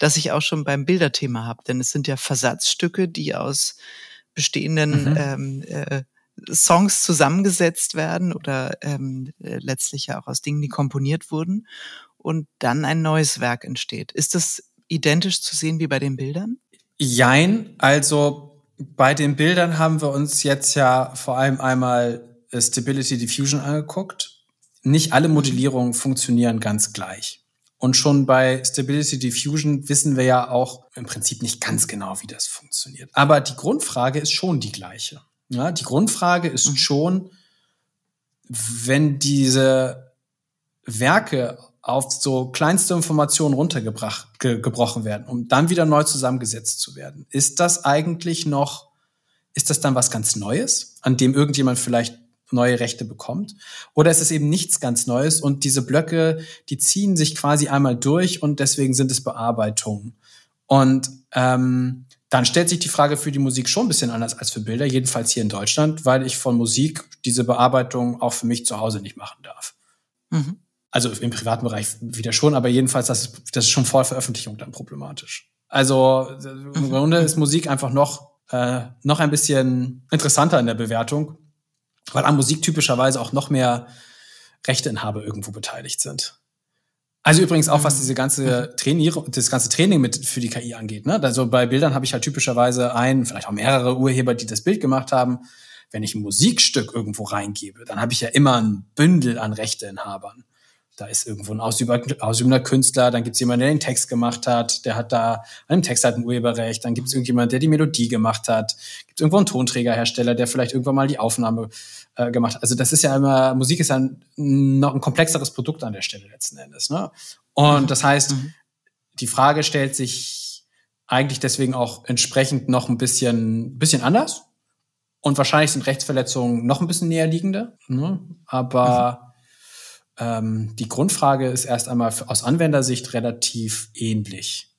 das ich auch schon beim Bilderthema habe. Denn es sind ja Versatzstücke, die aus bestehenden mhm. ähm, äh, Songs zusammengesetzt werden oder ähm, äh, letztlich ja auch aus Dingen, die komponiert wurden und dann ein neues Werk entsteht. Ist das identisch zu sehen wie bei den Bildern? Jein, also bei den Bildern haben wir uns jetzt ja vor allem einmal Stability Diffusion angeguckt. Nicht alle Modellierungen funktionieren ganz gleich. Und schon bei Stability Diffusion wissen wir ja auch im Prinzip nicht ganz genau, wie das funktioniert. Aber die Grundfrage ist schon die gleiche. Ja, die Grundfrage ist mhm. schon, wenn diese Werke auf so kleinste Informationen runtergebrochen werden, um dann wieder neu zusammengesetzt zu werden, ist das eigentlich noch, ist das dann was ganz Neues, an dem irgendjemand vielleicht neue Rechte bekommt? Oder ist es eben nichts ganz Neues und diese Blöcke, die ziehen sich quasi einmal durch und deswegen sind es Bearbeitungen. Und ähm, dann stellt sich die Frage für die Musik schon ein bisschen anders als für Bilder, jedenfalls hier in Deutschland, weil ich von Musik diese Bearbeitung auch für mich zu Hause nicht machen darf. Mhm. Also im privaten Bereich wieder schon, aber jedenfalls, das ist, das ist schon vor Veröffentlichung dann problematisch. Also im mhm. Grunde ist Musik einfach noch, äh, noch ein bisschen interessanter in der Bewertung, weil an Musik typischerweise auch noch mehr Rechteinhaber irgendwo beteiligt sind. Also übrigens auch, was mhm. diese ganze mhm. Trainierung, das ganze Training mit für die KI angeht. Ne? Also bei Bildern habe ich halt typischerweise ein, vielleicht auch mehrere Urheber, die das Bild gemacht haben. Wenn ich ein Musikstück irgendwo reingebe, dann habe ich ja immer ein Bündel an Rechteinhabern da ist irgendwo ein ausübender Künstler, dann gibt es jemanden, der den Text gemacht hat, der hat da an dem Text halt ein Urheberrecht, dann gibt es irgendjemand, der die Melodie gemacht hat, gibt es irgendwo einen Tonträgerhersteller, der vielleicht irgendwann mal die Aufnahme äh, gemacht hat. Also das ist ja immer, Musik ist ja ein, noch ein komplexeres Produkt an der Stelle letzten Endes. Ne? Und das heißt, mhm. die Frage stellt sich eigentlich deswegen auch entsprechend noch ein bisschen, bisschen anders. Und wahrscheinlich sind Rechtsverletzungen noch ein bisschen näher liegende. Ne? Aber mhm ähm, die Grundfrage ist erst einmal aus Anwendersicht relativ ähnlich.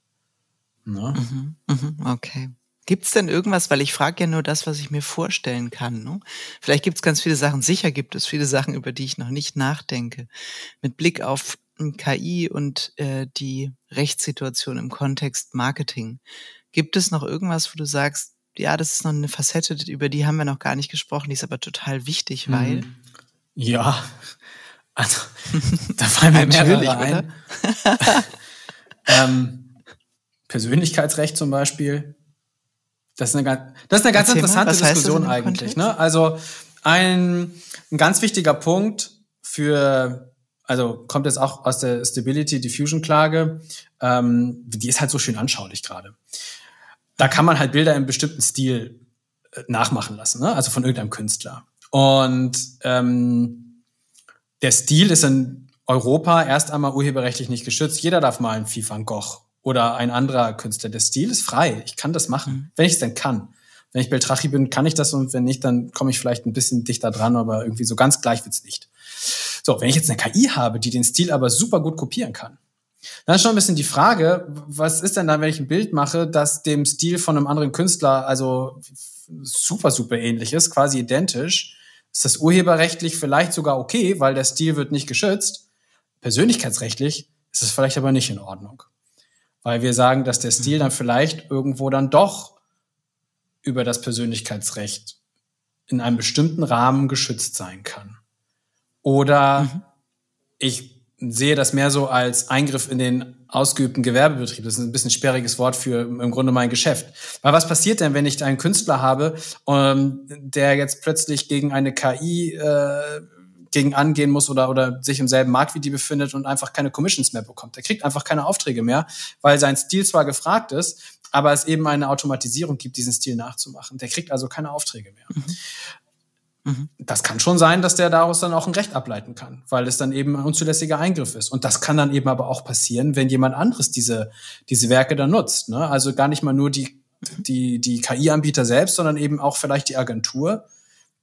Ne? Mhm, mhm, okay. Gibt es denn irgendwas, weil ich frage ja nur das, was ich mir vorstellen kann. Ne? Vielleicht gibt es ganz viele Sachen, sicher gibt es viele Sachen, über die ich noch nicht nachdenke. Mit Blick auf KI und äh, die Rechtssituation im Kontext Marketing. Gibt es noch irgendwas, wo du sagst, ja, das ist noch eine Facette, über die haben wir noch gar nicht gesprochen, die ist aber total wichtig, weil. Ja, also, da fallen mir mehrere ein. (laughs) ähm, Persönlichkeitsrecht zum Beispiel. Das ist eine, das ist eine ganz Erzähl interessante Diskussion eigentlich. Ne? Also ein, ein ganz wichtiger Punkt für, also kommt jetzt auch aus der Stability Diffusion Klage, ähm, die ist halt so schön anschaulich gerade. Da kann man halt Bilder im bestimmten Stil äh, nachmachen lassen, ne? also von irgendeinem Künstler. Und ähm, der Stil ist in Europa erst einmal urheberrechtlich nicht geschützt. Jeder darf mal einen Vieh van Gogh oder ein anderer Künstler. Der Stil ist frei. Ich kann das machen, mhm. wenn ich es denn kann. Wenn ich Beltrachi bin, kann ich das und wenn nicht, dann komme ich vielleicht ein bisschen dichter dran, aber irgendwie so ganz gleich wird's nicht. So, wenn ich jetzt eine KI habe, die den Stil aber super gut kopieren kann, dann ist schon ein bisschen die Frage, was ist denn dann, wenn ich ein Bild mache, das dem Stil von einem anderen Künstler also super, super ähnlich ist, quasi identisch, ist das urheberrechtlich vielleicht sogar okay, weil der Stil wird nicht geschützt. Persönlichkeitsrechtlich ist es vielleicht aber nicht in Ordnung. Weil wir sagen, dass der Stil dann vielleicht irgendwo dann doch über das Persönlichkeitsrecht in einem bestimmten Rahmen geschützt sein kann. Oder mhm. ich sehe das mehr so als Eingriff in den ausgeübten Gewerbebetrieb. Das ist ein bisschen sperriges Wort für im Grunde mein Geschäft. Weil was passiert denn, wenn ich einen Künstler habe, ähm, der jetzt plötzlich gegen eine KI äh, gegen angehen muss oder, oder sich im selben Markt wie die befindet und einfach keine Commissions mehr bekommt. Der kriegt einfach keine Aufträge mehr, weil sein Stil zwar gefragt ist, aber es eben eine Automatisierung gibt, diesen Stil nachzumachen. Der kriegt also keine Aufträge mehr. Mhm. Mhm. Das kann schon sein, dass der daraus dann auch ein Recht ableiten kann, weil es dann eben ein unzulässiger Eingriff ist. Und das kann dann eben aber auch passieren, wenn jemand anderes diese, diese Werke dann nutzt. Ne? Also gar nicht mal nur die, die, die KI-Anbieter selbst, sondern eben auch vielleicht die Agentur,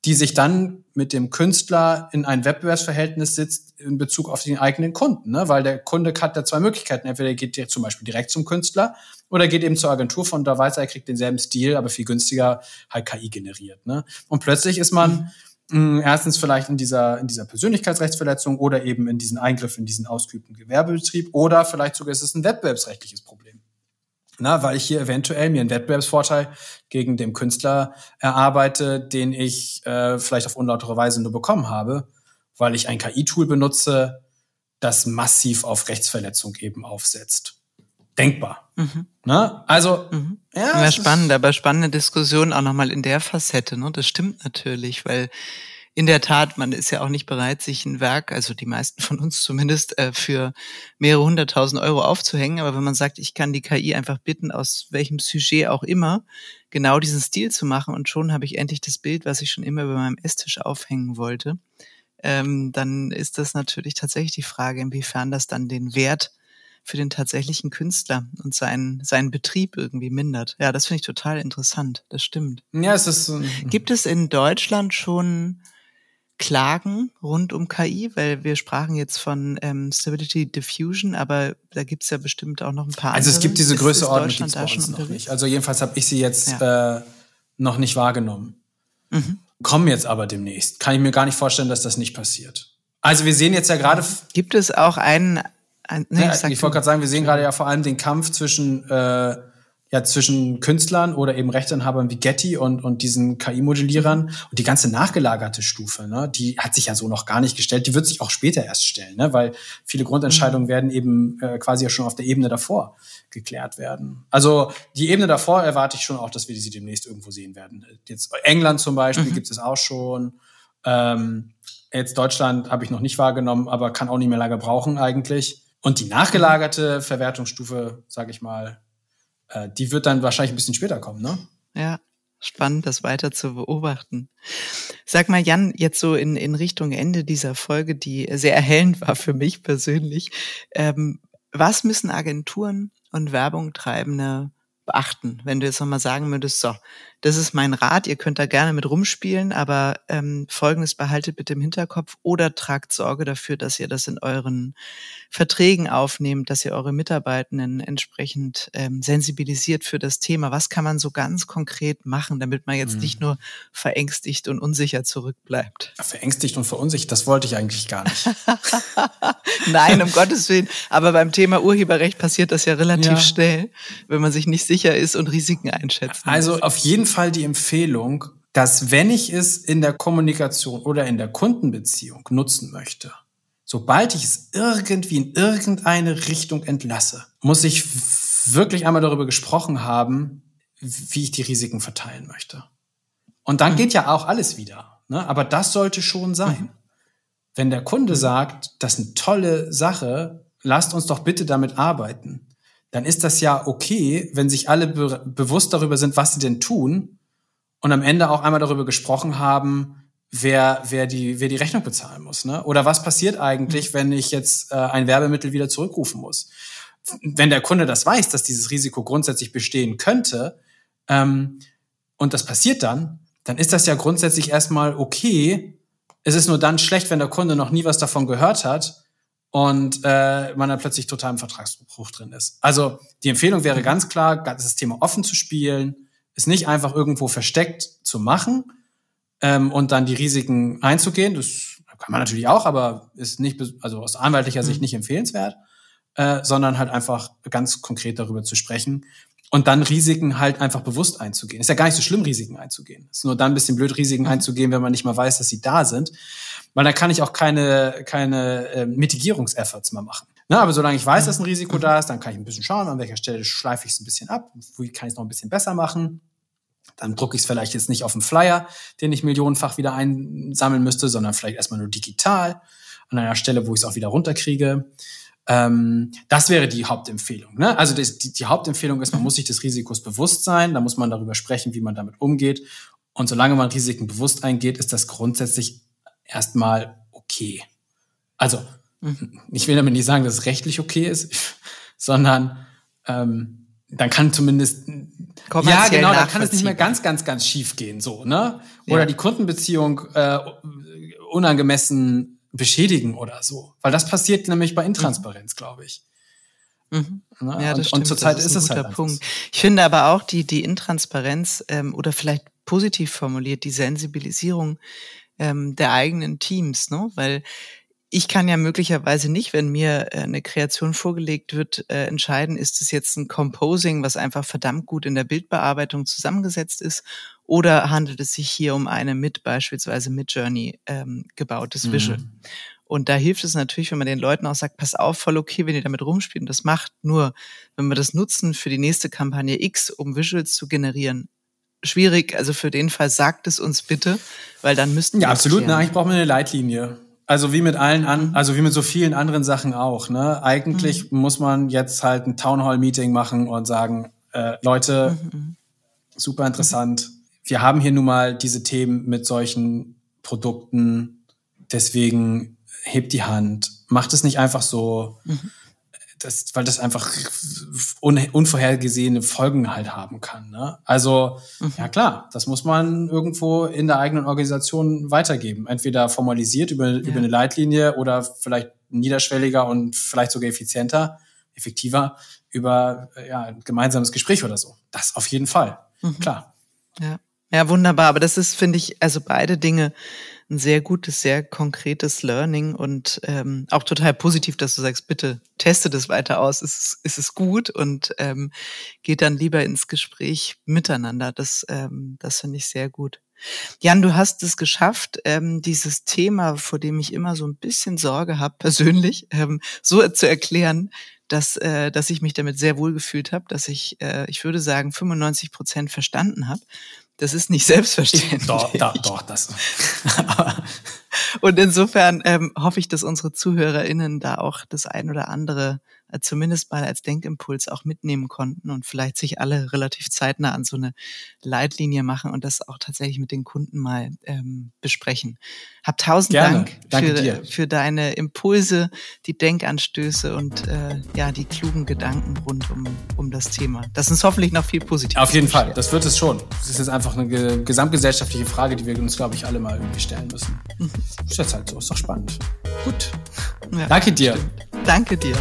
die sich dann mit dem Künstler in ein Wettbewerbsverhältnis sitzt in Bezug auf den eigenen Kunden. Ne? Weil der Kunde hat ja zwei Möglichkeiten. Entweder er geht zum Beispiel direkt zum Künstler oder geht eben zur Agentur, von da weiß er, er kriegt denselben Stil, aber viel günstiger halt KI generiert. Ne? Und plötzlich ist man mhm. mh, erstens vielleicht in dieser, in dieser Persönlichkeitsrechtsverletzung oder eben in diesen Eingriff in diesen ausgeübten Gewerbebetrieb oder vielleicht sogar ist es ein wettbewerbsrechtliches Problem. Na, weil ich hier eventuell mir einen Wettbewerbsvorteil gegen den Künstler erarbeite, den ich äh, vielleicht auf unlautere Weise nur bekommen habe, weil ich ein KI-Tool benutze, das massiv auf Rechtsverletzung eben aufsetzt. Denkbar. Mhm. Ne? Also, mhm. ja. ja spannend, aber spannende Diskussion auch nochmal in der Facette. Ne? Das stimmt natürlich, weil in der Tat, man ist ja auch nicht bereit, sich ein Werk, also die meisten von uns zumindest, äh, für mehrere hunderttausend Euro aufzuhängen. Aber wenn man sagt, ich kann die KI einfach bitten, aus welchem Sujet auch immer, genau diesen Stil zu machen und schon habe ich endlich das Bild, was ich schon immer über meinem Esstisch aufhängen wollte, ähm, dann ist das natürlich tatsächlich die Frage, inwiefern das dann den Wert für den tatsächlichen Künstler und seinen, seinen Betrieb irgendwie mindert. Ja, das finde ich total interessant. Das stimmt. Ja, es ist. Gibt es in Deutschland schon Klagen rund um KI, weil wir sprachen jetzt von ähm, Stability Diffusion, aber da gibt's ja bestimmt auch noch ein paar Also es gibt diese Größeordnung gibt's bei uns noch nicht. Also jedenfalls habe ich sie jetzt ja. äh, noch nicht wahrgenommen. Mhm. Kommen jetzt aber demnächst. Kann ich mir gar nicht vorstellen, dass das nicht passiert. Also wir sehen jetzt ja gerade. Gibt es auch einen? einen nee, ja, ich, ich wollte gerade sagen, wir sehen gerade ja vor allem den Kampf zwischen äh, ja zwischen Künstlern oder eben Rechteinhabern wie Getty und, und diesen KI-Modellierern und die ganze nachgelagerte Stufe, ne, die hat sich ja so noch gar nicht gestellt. Die wird sich auch später erst stellen, ne, weil viele Grundentscheidungen mhm. werden eben äh, quasi ja schon auf der Ebene davor geklärt werden. Also die Ebene davor erwarte ich schon auch, dass wir sie demnächst irgendwo sehen werden. Jetzt England zum Beispiel mhm. gibt es auch schon. Ähm, jetzt Deutschland habe ich noch nicht wahrgenommen, aber kann auch nicht mehr lange brauchen eigentlich. Und die nachgelagerte Verwertungsstufe, sage ich mal, äh, die wird dann wahrscheinlich ein bisschen später kommen, ne? Ja, spannend, das weiter zu beobachten. Sag mal, Jan, jetzt so in, in Richtung Ende dieser Folge, die sehr erhellend war für mich persönlich. Ähm, was müssen Agenturen und Werbung treibende beachten, wenn du jetzt nochmal sagen würdest, so, das ist mein Rat, ihr könnt da gerne mit rumspielen, aber ähm, folgendes behaltet bitte im Hinterkopf oder tragt Sorge dafür, dass ihr das in euren Verträgen aufnehmt, dass ihr eure Mitarbeitenden entsprechend ähm, sensibilisiert für das Thema. Was kann man so ganz konkret machen, damit man jetzt mhm. nicht nur verängstigt und unsicher zurückbleibt? Verängstigt und verunsichert, das wollte ich eigentlich gar nicht. (laughs) Nein, um Gottes Willen. Aber beim Thema Urheberrecht passiert das ja relativ ja. schnell, wenn man sich nicht sicher ist und Risiken einschätzt. Also auf jeden Fall die Empfehlung, dass wenn ich es in der Kommunikation oder in der Kundenbeziehung nutzen möchte, sobald ich es irgendwie in irgendeine Richtung entlasse, muss ich wirklich einmal darüber gesprochen haben, wie ich die Risiken verteilen möchte. Und dann mhm. geht ja auch alles wieder. Ne? Aber das sollte schon sein. Mhm. Wenn der Kunde sagt, das ist eine tolle Sache, lasst uns doch bitte damit arbeiten, dann ist das ja okay, wenn sich alle be bewusst darüber sind, was sie denn tun und am Ende auch einmal darüber gesprochen haben, wer, wer, die, wer die Rechnung bezahlen muss. Ne? Oder was passiert eigentlich, mhm. wenn ich jetzt äh, ein Werbemittel wieder zurückrufen muss? Wenn der Kunde das weiß, dass dieses Risiko grundsätzlich bestehen könnte ähm, und das passiert dann, dann ist das ja grundsätzlich erstmal okay. Es ist nur dann schlecht, wenn der Kunde noch nie was davon gehört hat und äh, man dann plötzlich total im Vertragsbruch drin ist. Also die Empfehlung wäre ganz klar, das Thema offen zu spielen, es nicht einfach irgendwo versteckt zu machen ähm, und dann die Risiken einzugehen. Das kann man natürlich auch, aber ist nicht, also aus anwaltlicher Sicht mhm. nicht empfehlenswert, äh, sondern halt einfach ganz konkret darüber zu sprechen und dann Risiken halt einfach bewusst einzugehen. Ist ja gar nicht so schlimm, Risiken einzugehen. Ist nur dann ein bisschen blöd, Risiken mhm. einzugehen, wenn man nicht mal weiß, dass sie da sind. Weil dann kann ich auch keine, keine äh, Mitigierungsefforts mehr machen. Na, ne, aber solange ich weiß, dass ein Risiko da ist, dann kann ich ein bisschen schauen, an welcher Stelle schleife ich es ein bisschen ab, wo kann ich es noch ein bisschen besser machen. Dann drucke ich es vielleicht jetzt nicht auf dem Flyer, den ich millionenfach wieder einsammeln müsste, sondern vielleicht erstmal nur digital, an einer Stelle, wo ich es auch wieder runterkriege. Ähm, das wäre die Hauptempfehlung. Ne? Also das, die, die Hauptempfehlung ist, man muss sich des Risikos bewusst sein, da muss man darüber sprechen, wie man damit umgeht. Und solange man Risiken bewusst eingeht, ist das grundsätzlich erstmal okay. Also, mhm. ich will damit nicht sagen, dass es rechtlich okay ist, (laughs) sondern ähm, dann kann zumindest ja genau, dann kann es nicht mehr ganz, ganz, ganz schief gehen, so ne? Oder ja. die Kundenbeziehung äh, unangemessen beschädigen oder so. Weil das passiert nämlich bei Intransparenz, mhm. glaube ich. Mhm. Ne? Ja, das und, stimmt. und zurzeit ist, ist es halt Punkt. Ich finde aber auch die, die Intransparenz ähm, oder vielleicht positiv formuliert, die Sensibilisierung ähm, der eigenen Teams, ne? Weil ich kann ja möglicherweise nicht, wenn mir äh, eine Kreation vorgelegt wird, äh, entscheiden, ist es jetzt ein Composing, was einfach verdammt gut in der Bildbearbeitung zusammengesetzt ist, oder handelt es sich hier um eine mit beispielsweise mit Journey ähm, gebautes mhm. Visual. Und da hilft es natürlich, wenn man den Leuten auch sagt, pass auf, voll okay, wenn ihr damit rumspielt und das macht. Nur, wenn wir das nutzen für die nächste Kampagne X, um Visuals zu generieren, schwierig. Also für den Fall sagt es uns bitte, weil dann müssten wir. Ja, absolut. Na, eigentlich brauchen wir eine Leitlinie. Also wie mit allen an, also wie mit so vielen anderen Sachen auch. Ne? Eigentlich mhm. muss man jetzt halt ein Town Hall Meeting machen und sagen, äh, Leute, mhm. mhm. super interessant. Mhm. Wir haben hier nun mal diese Themen mit solchen Produkten. Deswegen hebt die Hand, macht es nicht einfach so. Mhm das, weil das einfach un, unvorhergesehene Folgen halt haben kann. Ne? Also, mhm. ja klar, das muss man irgendwo in der eigenen Organisation weitergeben. Entweder formalisiert über, ja. über eine Leitlinie oder vielleicht niederschwelliger und vielleicht sogar effizienter, effektiver über ja, ein gemeinsames Gespräch oder so. Das auf jeden Fall. Mhm. Klar. Ja. ja, wunderbar. Aber das ist, finde ich, also beide Dinge ein sehr gutes, sehr konkretes Learning und ähm, auch total positiv, dass du sagst, bitte teste das weiter aus, ist, ist es gut und ähm, geht dann lieber ins Gespräch miteinander. Das, ähm, das finde ich sehr gut. Jan, du hast es geschafft, ähm, dieses Thema, vor dem ich immer so ein bisschen Sorge habe, persönlich, ähm, so zu erklären, dass, äh, dass ich mich damit sehr wohl gefühlt habe, dass ich, äh, ich würde sagen, 95 Prozent verstanden habe. Das ist nicht selbstverständlich. Doch, doch, doch das. (laughs) Und insofern ähm, hoffe ich, dass unsere ZuhörerInnen da auch das ein oder andere zumindest mal als Denkimpuls auch mitnehmen konnten und vielleicht sich alle relativ zeitnah an so eine Leitlinie machen und das auch tatsächlich mit den Kunden mal ähm, besprechen. Hab tausend Gerne. Dank für, für deine Impulse, die Denkanstöße und äh, ja die klugen Gedanken rund um, um das Thema. Das ist hoffentlich noch viel positiver. Auf jeden Fall, das wird es schon. Das ist jetzt einfach eine gesamtgesellschaftliche Frage, die wir uns, glaube ich, alle mal irgendwie stellen müssen. Mhm. Ist jetzt halt so, ist doch spannend. Gut. Ja, Danke dir. Stimmt. Danke dir.